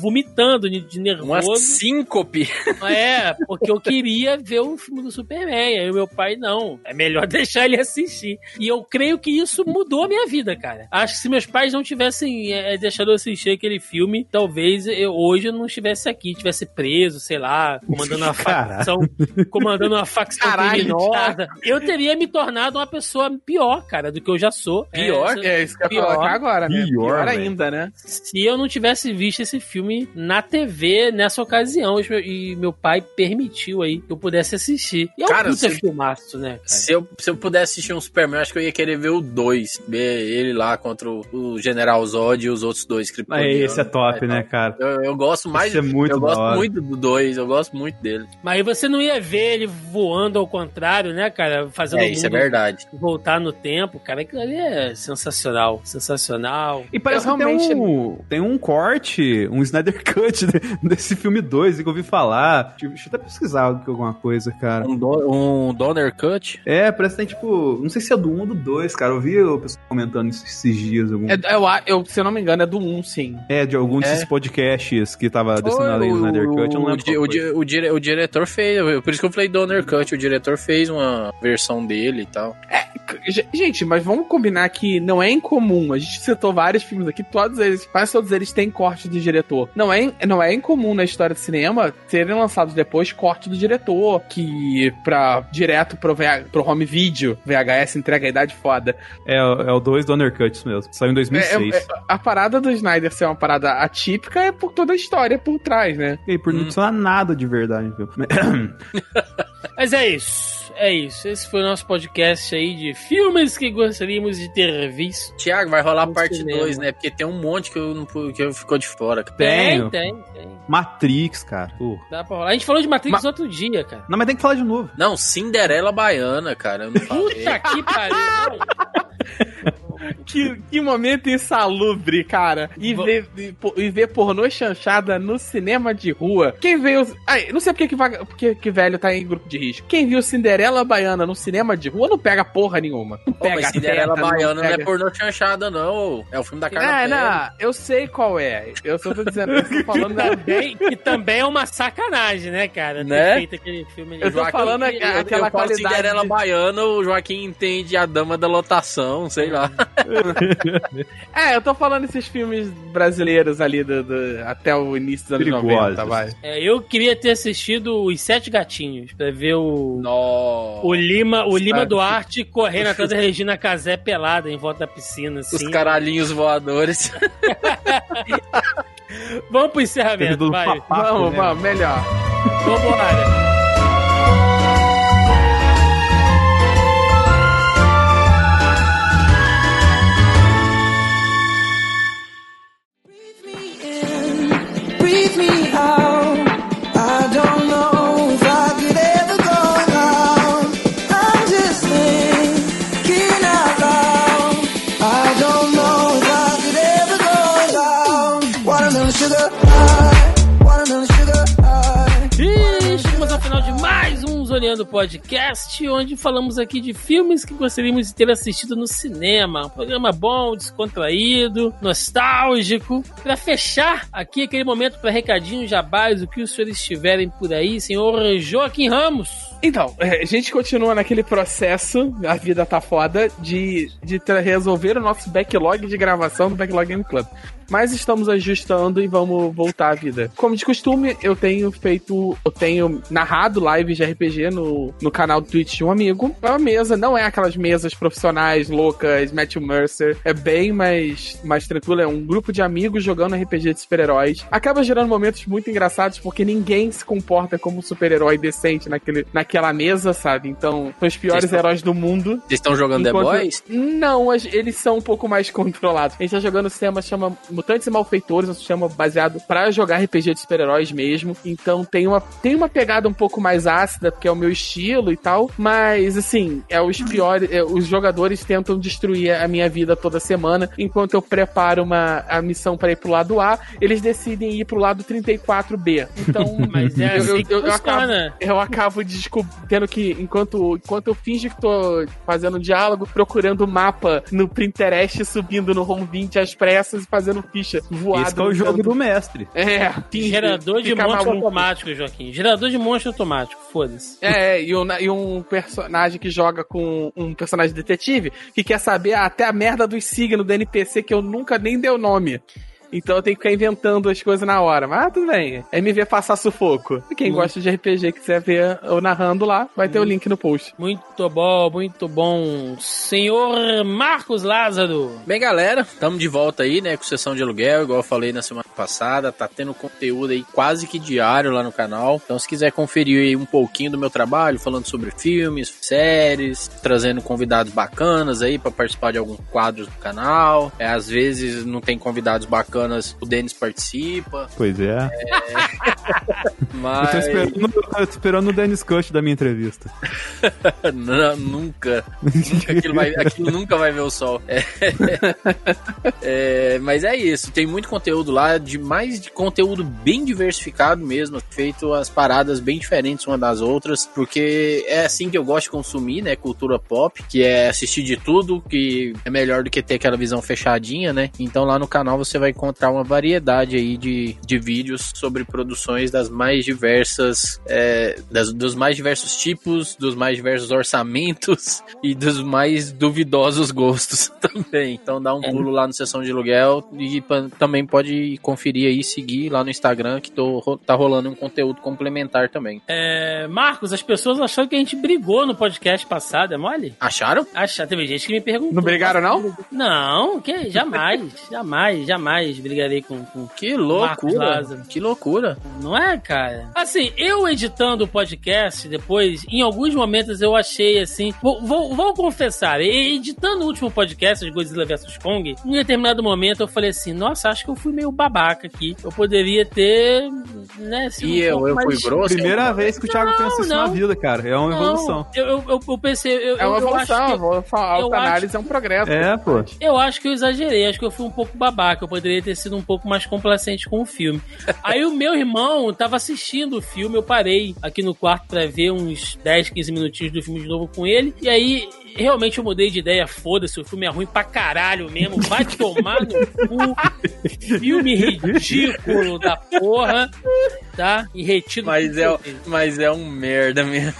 A: vomitando de, de
B: Uma
A: nervoso.
B: síncope.
A: É, porque eu queria ver o filme do Superman. Aí o meu pai, não, é melhor deixar ele assistir. E eu creio que isso mudou a minha vida, cara. Acho que se meus pais não tivessem é, deixado eu assistir aquele filme, talvez eu, hoje eu não estivesse aqui, tivesse preso, sei lá, comandando uma facção, comandando uma facção
C: Caralho,
A: criminosa. Eu teria me tornado uma pessoa pior, cara, do que eu já sou.
B: Pior?
A: É,
C: É isso que eu ia
A: Pior.
C: colocar agora, né?
D: Pior, velho.
C: ainda, né?
A: se eu não tivesse visto esse filme na TV nessa ocasião e meu- pai permitiu aí que eu pudesse assistir. E é um
B: Cara,
A: puta
B: se-
A: filmaço, né, cara?
B: Se eu, se eu pudesse assistir um Superman, acho que eu ia querer ver o 2. Ver ele lá contra o, General Zod e os outros dois
D: É,
B: Kryptonianos.
D: esse é top,
B: Aí,
D: né, cara?
B: Eu, eu gosto mais.
D: Esse é muito
B: eu gosto
D: hora.
B: muito do 2, eu gosto muito dele.
A: Mas aí você não ia ver ele voando ao contrário, né, cara? Fazendo
B: É, isso é verdade.
A: voltar no tempo, cara. Aquilo ali é sensacional, sensacional.
D: E parece
C: Eu
D: que tem
C: realmente-
D: um, tem um corte, um Snyder Cut de- desse filme 2 que eu ouvi falar. Deixa eu- até pesquisar alguma coisa, cara.
B: Um, do, um Donner Cut.
D: É, parece que tem tipo. Não sei se é do 1 ou do 2, cara. Eu vi o pessoal comentando isso esses dias. Algum...
C: É, eu, a- eu, se eu não me engano, é do 1, sim.
D: É, de algum desses
B: É.
D: podcasts que tava descendo a lei do
B: o,
D: Snyder Cut. Eu não
B: o,
D: lembro.
B: o,
D: foi.
B: di- o, dire- o diretor fez, por isso que eu falei Donner Cut, o diretor fez uma versão dele e tal.
C: G- Gente, mas vamos combinar que não é incomum. A gente citou vários filmes aqui, todos eles, quase todos eles têm corte do diretor. Não é, não é incomum na história do cinema serem lançados depois corte do diretor, que pra direto pro, VH, pro home video, VHS entrega a idade foda.
D: É, é o 2 Donner Cut isso mesmo. Saiu em 2006.
C: É- é- a parada do Snyder ser uma parada atípica é por toda a história por trás, né?
D: E por não
B: Hum.
D: adicionar nada de verdade, viu?
A: Mas é isso. É isso. Esse foi o nosso podcast aí de filmes que gostaríamos de ter visto.
B: Tiago, vai rolar
A: No
B: parte
A: cinema.
B: 2, né? Porque tem um monte que eu não que eu ficou de fora.
A: Tem, tem, tem.
D: Matrix, cara. Pô.
A: Dá pra rolar. A gente falou de Matrix
C: Ma-
A: outro dia, cara.
D: Não, mas tem que falar de novo.
B: Não, Cinderela Baiana, cara. Eu não falei.
A: Puta que pariu. Não.
C: Que, que momento insalubre, cara. E
A: Vo-
C: ver, e, e ver pornô chanchada no cinema de rua. Quem veio. Ai, não sei porque que, vaga- porque que velho tá em grupo de risco. Quem viu Cinderela Baiana no cinema de rua não pega porra nenhuma. Não pega
B: mas Cinderela
C: teta,
B: Baiana não, é
C: pega-
B: pornô chanchada, não. É o filme da Carla
C: É,
B: Pérez.
C: não, eu sei qual é. Eu só tô dizendo, eu tô falando da.
A: Também, que também é uma sacanagem, né, cara? Ter
B: Né?
A: feito aquele filme ali.
C: Eu tô
B: Joaquim-
C: falando
B: eu-
C: aquela
B: eu falo
C: qualidade
B: Cinderela
C: de-
B: Baiana, o Joaquim entende a dama da lotação, sei lá.
C: É, eu tô falando esses filmes brasileiros ali do, do- até o início dos anos
D: Perigosos.
C: 90, vai.
A: É, eu queria ter assistido Os Sete Gatinhos, pra ver o.
B: Nossa.
A: O Lima, o Lima? Duarte correndo atrás da Regina Casé pelada em volta da piscina,
B: Os
A: assim.
B: caralhinhos voadores.
A: Vamos pro encerramento, vai.
D: papaco,
C: vamos,
D: né?
C: vamos, melhor.
A: Vambora. Mais Zoneando Podcast, onde falamos aqui de filmes que gostaríamos de ter assistido no cinema. Um programa bom, descontraído, nostálgico. Pra fechar aqui aquele momento para recadinhos jabás, o que os senhores tiverem por aí, senhor Joaquim Ramos.
C: Então, é, a gente continua naquele processo, a vida tá foda, de, de resolver o nosso backlog de gravação do Backlog Game Club. Mas estamos ajustando e vamos voltar à vida. Como de costume, eu tenho feito, eu tenho narrado lives de RPG no, no canal do Twitch de um amigo. É uma mesa, não é aquelas mesas profissionais, loucas, Matthew Mercer. É bem mais, mais tranquilo, é um grupo de amigos jogando RPG de super-heróis. Acaba gerando momentos muito engraçados, porque ninguém se comporta como um super-herói decente naquele, naquela mesa, sabe? Então, são os piores
B: estão-
C: heróis do mundo.
B: Vocês estão jogando The
C: Enquanto-
B: Boys?
C: Não, eles são um pouco mais controlados. A gente tá jogando um sistema chama Mutantes e Malfeitores, um sistema baseado pra jogar RPG de super-heróis mesmo. Então tem uma, tem uma pegada um pouco mais ácida, porque é o meu estilo e tal. Mas assim, é os piores. é, os jogadores tentam destruir a minha vida toda semana. Enquanto eu preparo uma, a missão pra ir pro lado A, eles decidem ir pro lado 34B. Então,
A: Mas é
C: Eu-
A: assim
C: eu-
A: que
C: eu- eu
A: funciona.
C: eu acabo tendo que, enquanto, enquanto eu finge que tô fazendo um diálogo, procurando o mapa no Pinterest, subindo no Home 20 às pressas e fazendo ficha voado.
D: Esse é o jogo do mestre.
C: É, finge,
A: Gerador de monstro
C: maluco.
A: automático, Joaquim. Gerador de monstro automático, foda-se.
C: É, e um, e um personagem que joga com um personagem detetive que quer saber até a merda dos signos do NPC que eu nunca nem dei o nome. Então eu tenho que ficar inventando as coisas na hora. Mas ah, tudo bem. É me ver passar sufoco. E quem gosta de RPG e quiser ver eu narrando lá, vai ter o link no post.
A: Muito bom, muito bom. Senhor Marcos Lázaro.
B: Bem, galera, estamos de volta aí, né, com sessão de aluguel, igual eu falei na semana passada, tá tendo conteúdo aí quase que diário lá no canal. Então, se quiser conferir aí um pouquinho do meu trabalho, falando sobre filmes, séries, trazendo convidados bacanas aí para participar de alguns quadros do canal. É, às vezes não tem convidados bacanas, o Denis participa,
D: Pois é. Eu tô
B: mas
D: esperando, eu tô esperando o Dennis Cut da minha entrevista.
B: Não, nunca. Nunca aquilo, vai- aquilo nunca vai ver o sol. É. É, mas é isso. Tem muito conteúdo lá, de mais de conteúdo bem diversificado mesmo, feito as paradas bem diferentes uma das outras, porque é assim que eu gosto de consumir, né? Cultura pop, que é assistir de tudo, que é melhor do que ter aquela visão fechadinha, né? Então lá no canal você vai encontrar uma variedade aí de, de vídeos sobre produções das mais diversas, é, das- dos mais diversos tipos, dos mais diversos orçamentos e dos mais duvidosos gostos também. Então dá um pulo lá no Sessão de Aluguel e também pode conferir aí, seguir lá no Instagram que tô, tá rolando um conteúdo complementar também.
A: É, Marcos, as pessoas acharam que a gente brigou no podcast passado, é mole?
B: Acharam?
A: Acha, teve gente que me perguntou.
C: Não brigaram, não?
A: Não, que jamais, jamais, jamais brigarei com, com.
B: Que loucura! Que loucura!
A: Não é, cara? Assim, eu editando o podcast depois, em alguns momentos eu achei assim. Vou, vou, vou confessar, editando o último podcast de Godzilla vs Kong, em determinado momento eu falei assim: nossa, acho que eu fui meio babaca aqui. Eu poderia ter. Né, sido
B: E
A: um
B: eu, eu fui grosso?
D: Primeira vez que o Thiago
A: Não,
D: pensa isso na vida, cara. É uma
A: Não,
D: evolução.
A: Eu, eu, eu, pensei. Eu,
C: É uma
A: acho
C: evolução,
A: que-.
C: A
A: eu
C: autoanálise é um progresso.
D: É, pô.
A: Eu acho que eu exagerei, acho que eu fui um pouco babaca, eu poderia ter sido um pouco mais complacente com o filme. Aí o meu irmão tava assistindo o filme, eu parei aqui no quarto pra ver uns 10, 15 minutinhos do filme de novo com ele, e aí realmente eu mudei de ideia, foda-se, o filme é ruim pra caralho mesmo, vai tomar no cu, filme ridículo da porra, tá? E retido
B: Mas é, mas é um merda mesmo.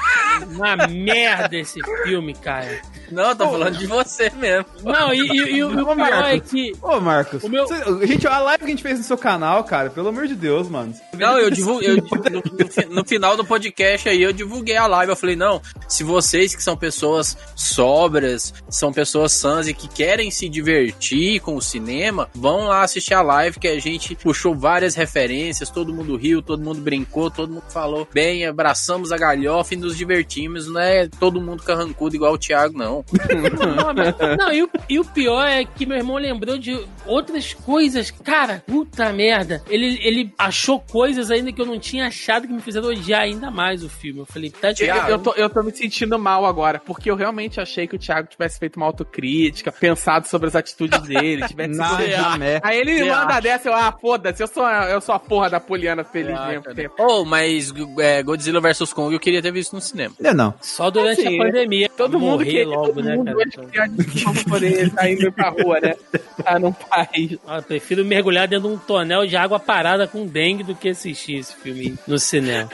A: uma merda esse filme, cara.
B: Não, eu tô falando de você mesmo.
A: Não, e, e- e o, e o pior é que.
D: Ô, Marcos,
A: O meu-
D: você- gente, a live que a gente fez no seu canal, cara, pelo amor de Deus, mano.
B: Não, eu divulguei. eu- no, no no final do podcast aí, eu divulguei a live. Eu falei, não, se vocês que são pessoas sóbrias, são pessoas sãs e que querem se divertir com o cinema, vão lá assistir a live que a gente puxou várias referências, todo mundo riu, todo mundo brincou, todo mundo falou bem, abraçamos a galhofa e nos divertimos. Não é todo mundo carrancudo igual o Thiago, não.
A: Não, e, o, e o pior é que meu irmão lembrou de outras coisas. Cara, puta merda. Ele, ele achou coisas ainda que eu não tinha achado que me fizeram odiar ainda mais o filme. Eu falei, tá de
C: Eu, eu tô, eu tô me sentindo mal agora, porque eu realmente achei que o Thiago tivesse feito uma autocrítica, pensado sobre as atitudes dele, tivesse legal.
D: né?
C: Aí ele me
B: Você
C: manda
B: acha?
C: dessa, eu, ah, foda-se, eu sou, a- eu sou a porra da Poliana feliz
B: Ah,
C: mesmo. porque-
B: Oh, mas é, Godzilla vs Kong eu queria ter visto no cinema.
D: Não, não.
A: Só durante
C: Assim,
A: a pandemia.
C: Todo mundo que
A: logo,
C: todo
A: né,
C: mundo
A: cara?
C: hoje que tem a discussão pra poder tá indo pra rua, né? Tá num país.
A: Ah, eu prefiro mergulhar dentro de um tonel de água parada com dengue do que assistir esse filme no cinema.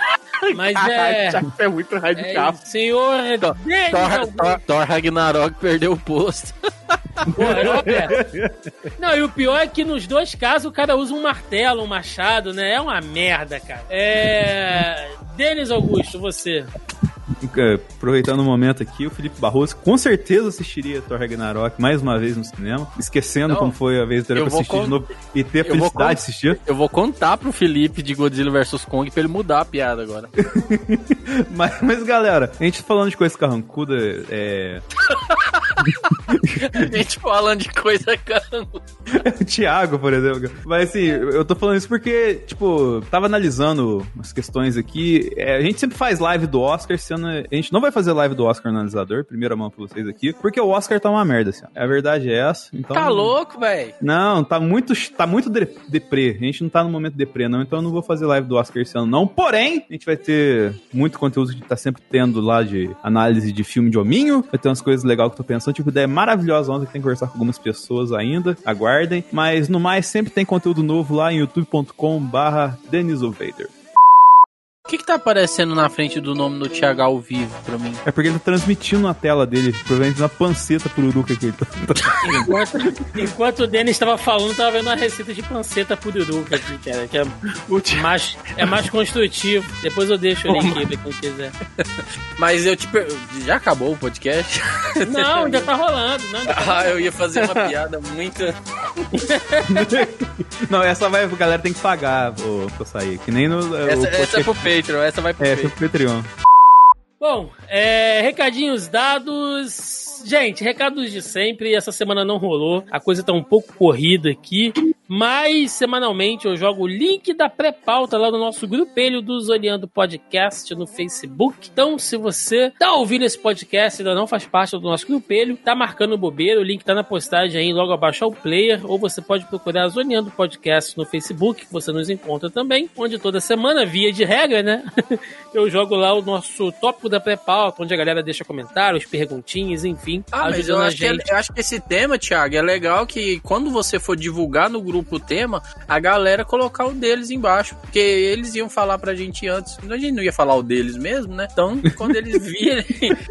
A: Mas é.
C: É muito
A: é
C: radical.
A: senhor. Denis
B: Thor. Thor, Thor Ragnarok perdeu o posto.
A: Pera. Não, e o pior é que nos dois casos o cara usa um martelo, um machado, né? É uma merda, cara. É. Denis Augusto, você.
D: É, Aproveitando o momento aqui, o Felipe Barroso com certeza assistiria Thor Ragnarok mais uma vez no cinema, esquecendo
B: Não,
D: como foi a vez dele pra assistir
B: con-
D: de novo e ter a
B: eu
D: felicidade de assistir.
B: Eu vou contar pro Felipe de Godzilla vs Kong pra ele mudar a piada agora.
D: Mas, mas, galera, a gente falando de coisa carrancuda, é.
B: A gente falando de coisa caramba.
D: o Thiago, por exemplo. Mas assim, eu tô falando isso porque, tipo, tava analisando as questões aqui. É, a gente sempre faz live do Oscar, sendo. A gente não vai fazer live do Oscar analisador, primeira mão pra vocês aqui, porque o Oscar tá uma merda, assim. A verdade é essa. Então,
B: Tá louco, velho?
D: Não, tá muito, tá muito de- deprê. A gente não tá no momento deprê, não. Então eu não vou fazer live do Oscar esse ano, não. Porém, a gente vai ter muito conteúdo que tá sempre tendo lá de análise de filme de hominho. Vai ter umas coisas legais que eu tô pensando. Tipo, maravilhosa ontem que tem que conversar com algumas pessoas ainda. Aguardem. Mas no mais, sempre tem conteúdo novo lá em youtube.com/barra Vader.
B: O que que tá aparecendo na frente do nome do Thiago ao vivo pra mim?
D: É porque ele tá transmitindo na tela dele, provavelmente na panceta pururuca que ele tá.
A: Enquanto, enquanto o Denis estava falando, tava vendo uma receita de panceta pururuca aqui, cara, que é mais, é mais construtivo. Depois eu deixo o link pra quem quiser.
B: Mas eu te per... Já acabou o podcast?
A: Não, ainda tá rolando. Não, ainda tá
B: Ah, eu ia fazer uma piada muito.
D: não, essa vai, a galera tem que pagar pra sair. Que nem no.
B: Essa,
D: o
B: essa é pro Patreon, essa vai pro
D: É,
B: Patreon.
D: foi pro Patreon.
A: Bom, é, recadinhos dados. Gente, recados de sempre. Essa semana não rolou. A coisa tá um pouco corrida aqui. Mas semanalmente eu jogo o link da pré-pauta lá no nosso grupelho do Zoneando Podcast no Facebook. Então, se você tá ouvindo esse podcast e ainda não faz parte do nosso grupelho, tá marcando bobeira, o link tá na postagem aí logo abaixo ao player. Ou você pode procurar Zoneando Podcast no Facebook, que você nos encontra também. Onde toda semana, via de regra, né? eu jogo lá o nosso tópico da pré-pauta, onde a galera deixa comentários, perguntinhas, enfim,
B: Ah, mas eu acho, que,
A: gente.
B: eu acho que esse tema, Thiago, é legal que quando você for divulgar no grupo o tema, a galera colocar o deles embaixo. Porque eles iam falar pra gente antes. A gente não ia falar o deles mesmo, né? Então, quando eles virem,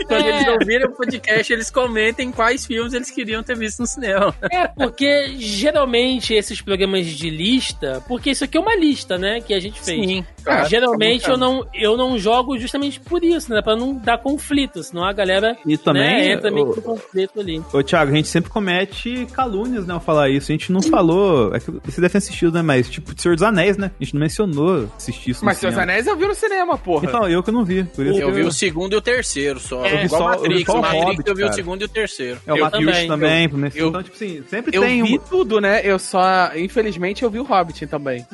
B: quando
A: É.
B: eles ouvirem o podcast, eles comentem quais filmes eles queriam ter visto no cinema.
A: É, porque geralmente esses programas de lista, porque isso aqui é uma lista, né, que a gente fez.
B: Sim,
A: Ah, geralmente
B: tá
A: eu não, eu não jogo justamente por isso, né? Pra não dar conflito, senão a galera
D: E também.
A: né, entra meio
D: ô-
A: que no conflito ali.
D: Ô, Thiago, a gente sempre comete calúnias, né, ao falar isso. A gente não falou. É que você deve ter assistido, né? Mas, tipo, Senhor dos Anéis, né? A gente não mencionou assistir isso no
C: Mas Seus
D: cinema.
C: Anéis eu vi no cinema, porra.
D: Então, eu que não vi. Por isso
B: Eu
D: que
B: vi o segundo e o terceiro só.
A: É,
B: Igual
D: só- eu vi
B: Matrix.
D: só o
B: O Matrix
D: Hobbit,
B: eu vi o
D: cara.
B: segundo e o terceiro.
D: É o
A: Eu
D: Matheus
A: também.
D: também. também.
C: eu-
D: então, tipo assim, sempre
C: Eu
D: tem
C: vi
D: um.
C: tudo, né? Eu só. Infelizmente eu vi o Hobbit também.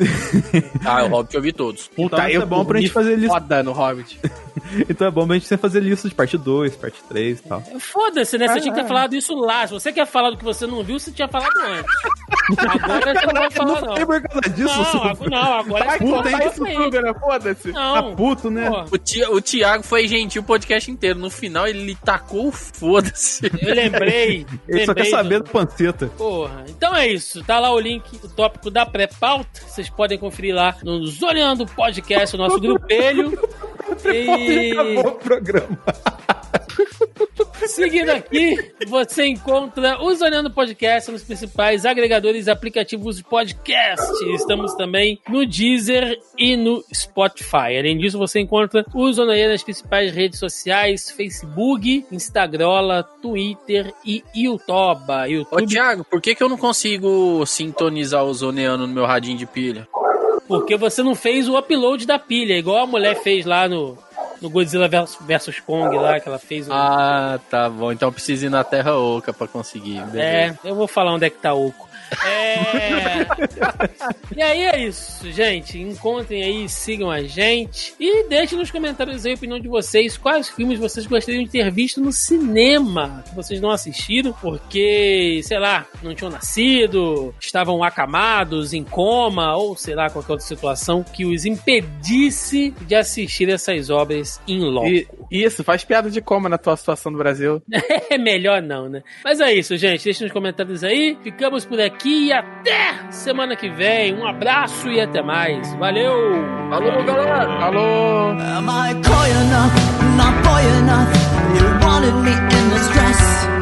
B: Ah, o Hobbit eu vi todos.
D: Então, isso é bom pra gente fazer lista.
C: Foda no Hobbit.
D: Então é bom pra gente sempre fazer lista de parte 2, parte 3 e tal.
A: Foda-se, né? Você
C: Ah,
A: tinha que ter
C: é.
A: falado isso lá. Se você quer falar do que você não viu, você tinha falado antes. Agora você não vai falar, não.
D: É por causa disso,
A: Não,
D: seu
A: agora, não, agora é
C: contar
A: só
C: isso tudo, né? Foda-se.
D: tá
A: Não,
D: puto, né?
B: O, Ti- o Thiago foi gentil o podcast inteiro. No final ele tacou o foda-se.
A: eu lembrei.
D: Ele só quer
A: lembrei
D: saber
A: do-
D: do panceta.
A: Porra. Então é isso. Tá lá o link, o tópico da pré-pauta. Vocês podem conferir lá no Zoneando Podcast, o nosso grupelho. E...
D: Acabou o programa.
A: Seguindo aqui, você encontra o Zoneando Podcast nos principais agregadores e aplicativos de podcast. Estamos também no Deezer e no Spotify. Além disso, você encontra o Zoneando nas principais redes sociais, Facebook, Instagram, Twitter e YouTube.
B: Ô, Thiago, por que, que eu não consigo sintonizar o zoneano no meu radinho de pilha?
A: Porque você não fez o upload da pilha, igual a mulher fez lá no, no Godzilla vs Kong lá, que ela fez o...
B: Ah, tá bom. Então eu preciso ir na Terra Oca pra conseguir. beleza.
A: É, eu vou falar onde é que tá Oco. É... e aí é isso, gente. Encontrem aí, sigam a gente e deixem nos comentários aí a opinião de vocês. Quais filmes vocês gostariam de ter visto no cinema que vocês não assistiram porque, sei lá, não tinham nascido, estavam acamados, em coma ou sei lá, qualquer outra situação que os impedisse de assistir essas obras em loco.
C: E, isso, faz piada de coma na tua situação do Brasil.
A: É melhor não, né? Mas é isso, gente. Deixa nos comentários aí. Ficamos por aqui e até semana que vem. Um abraço e até mais. Valeu!
B: Falou, galera!
C: Alô!
G: Am I coy enough? Not boy enough? You wanted me in this dress.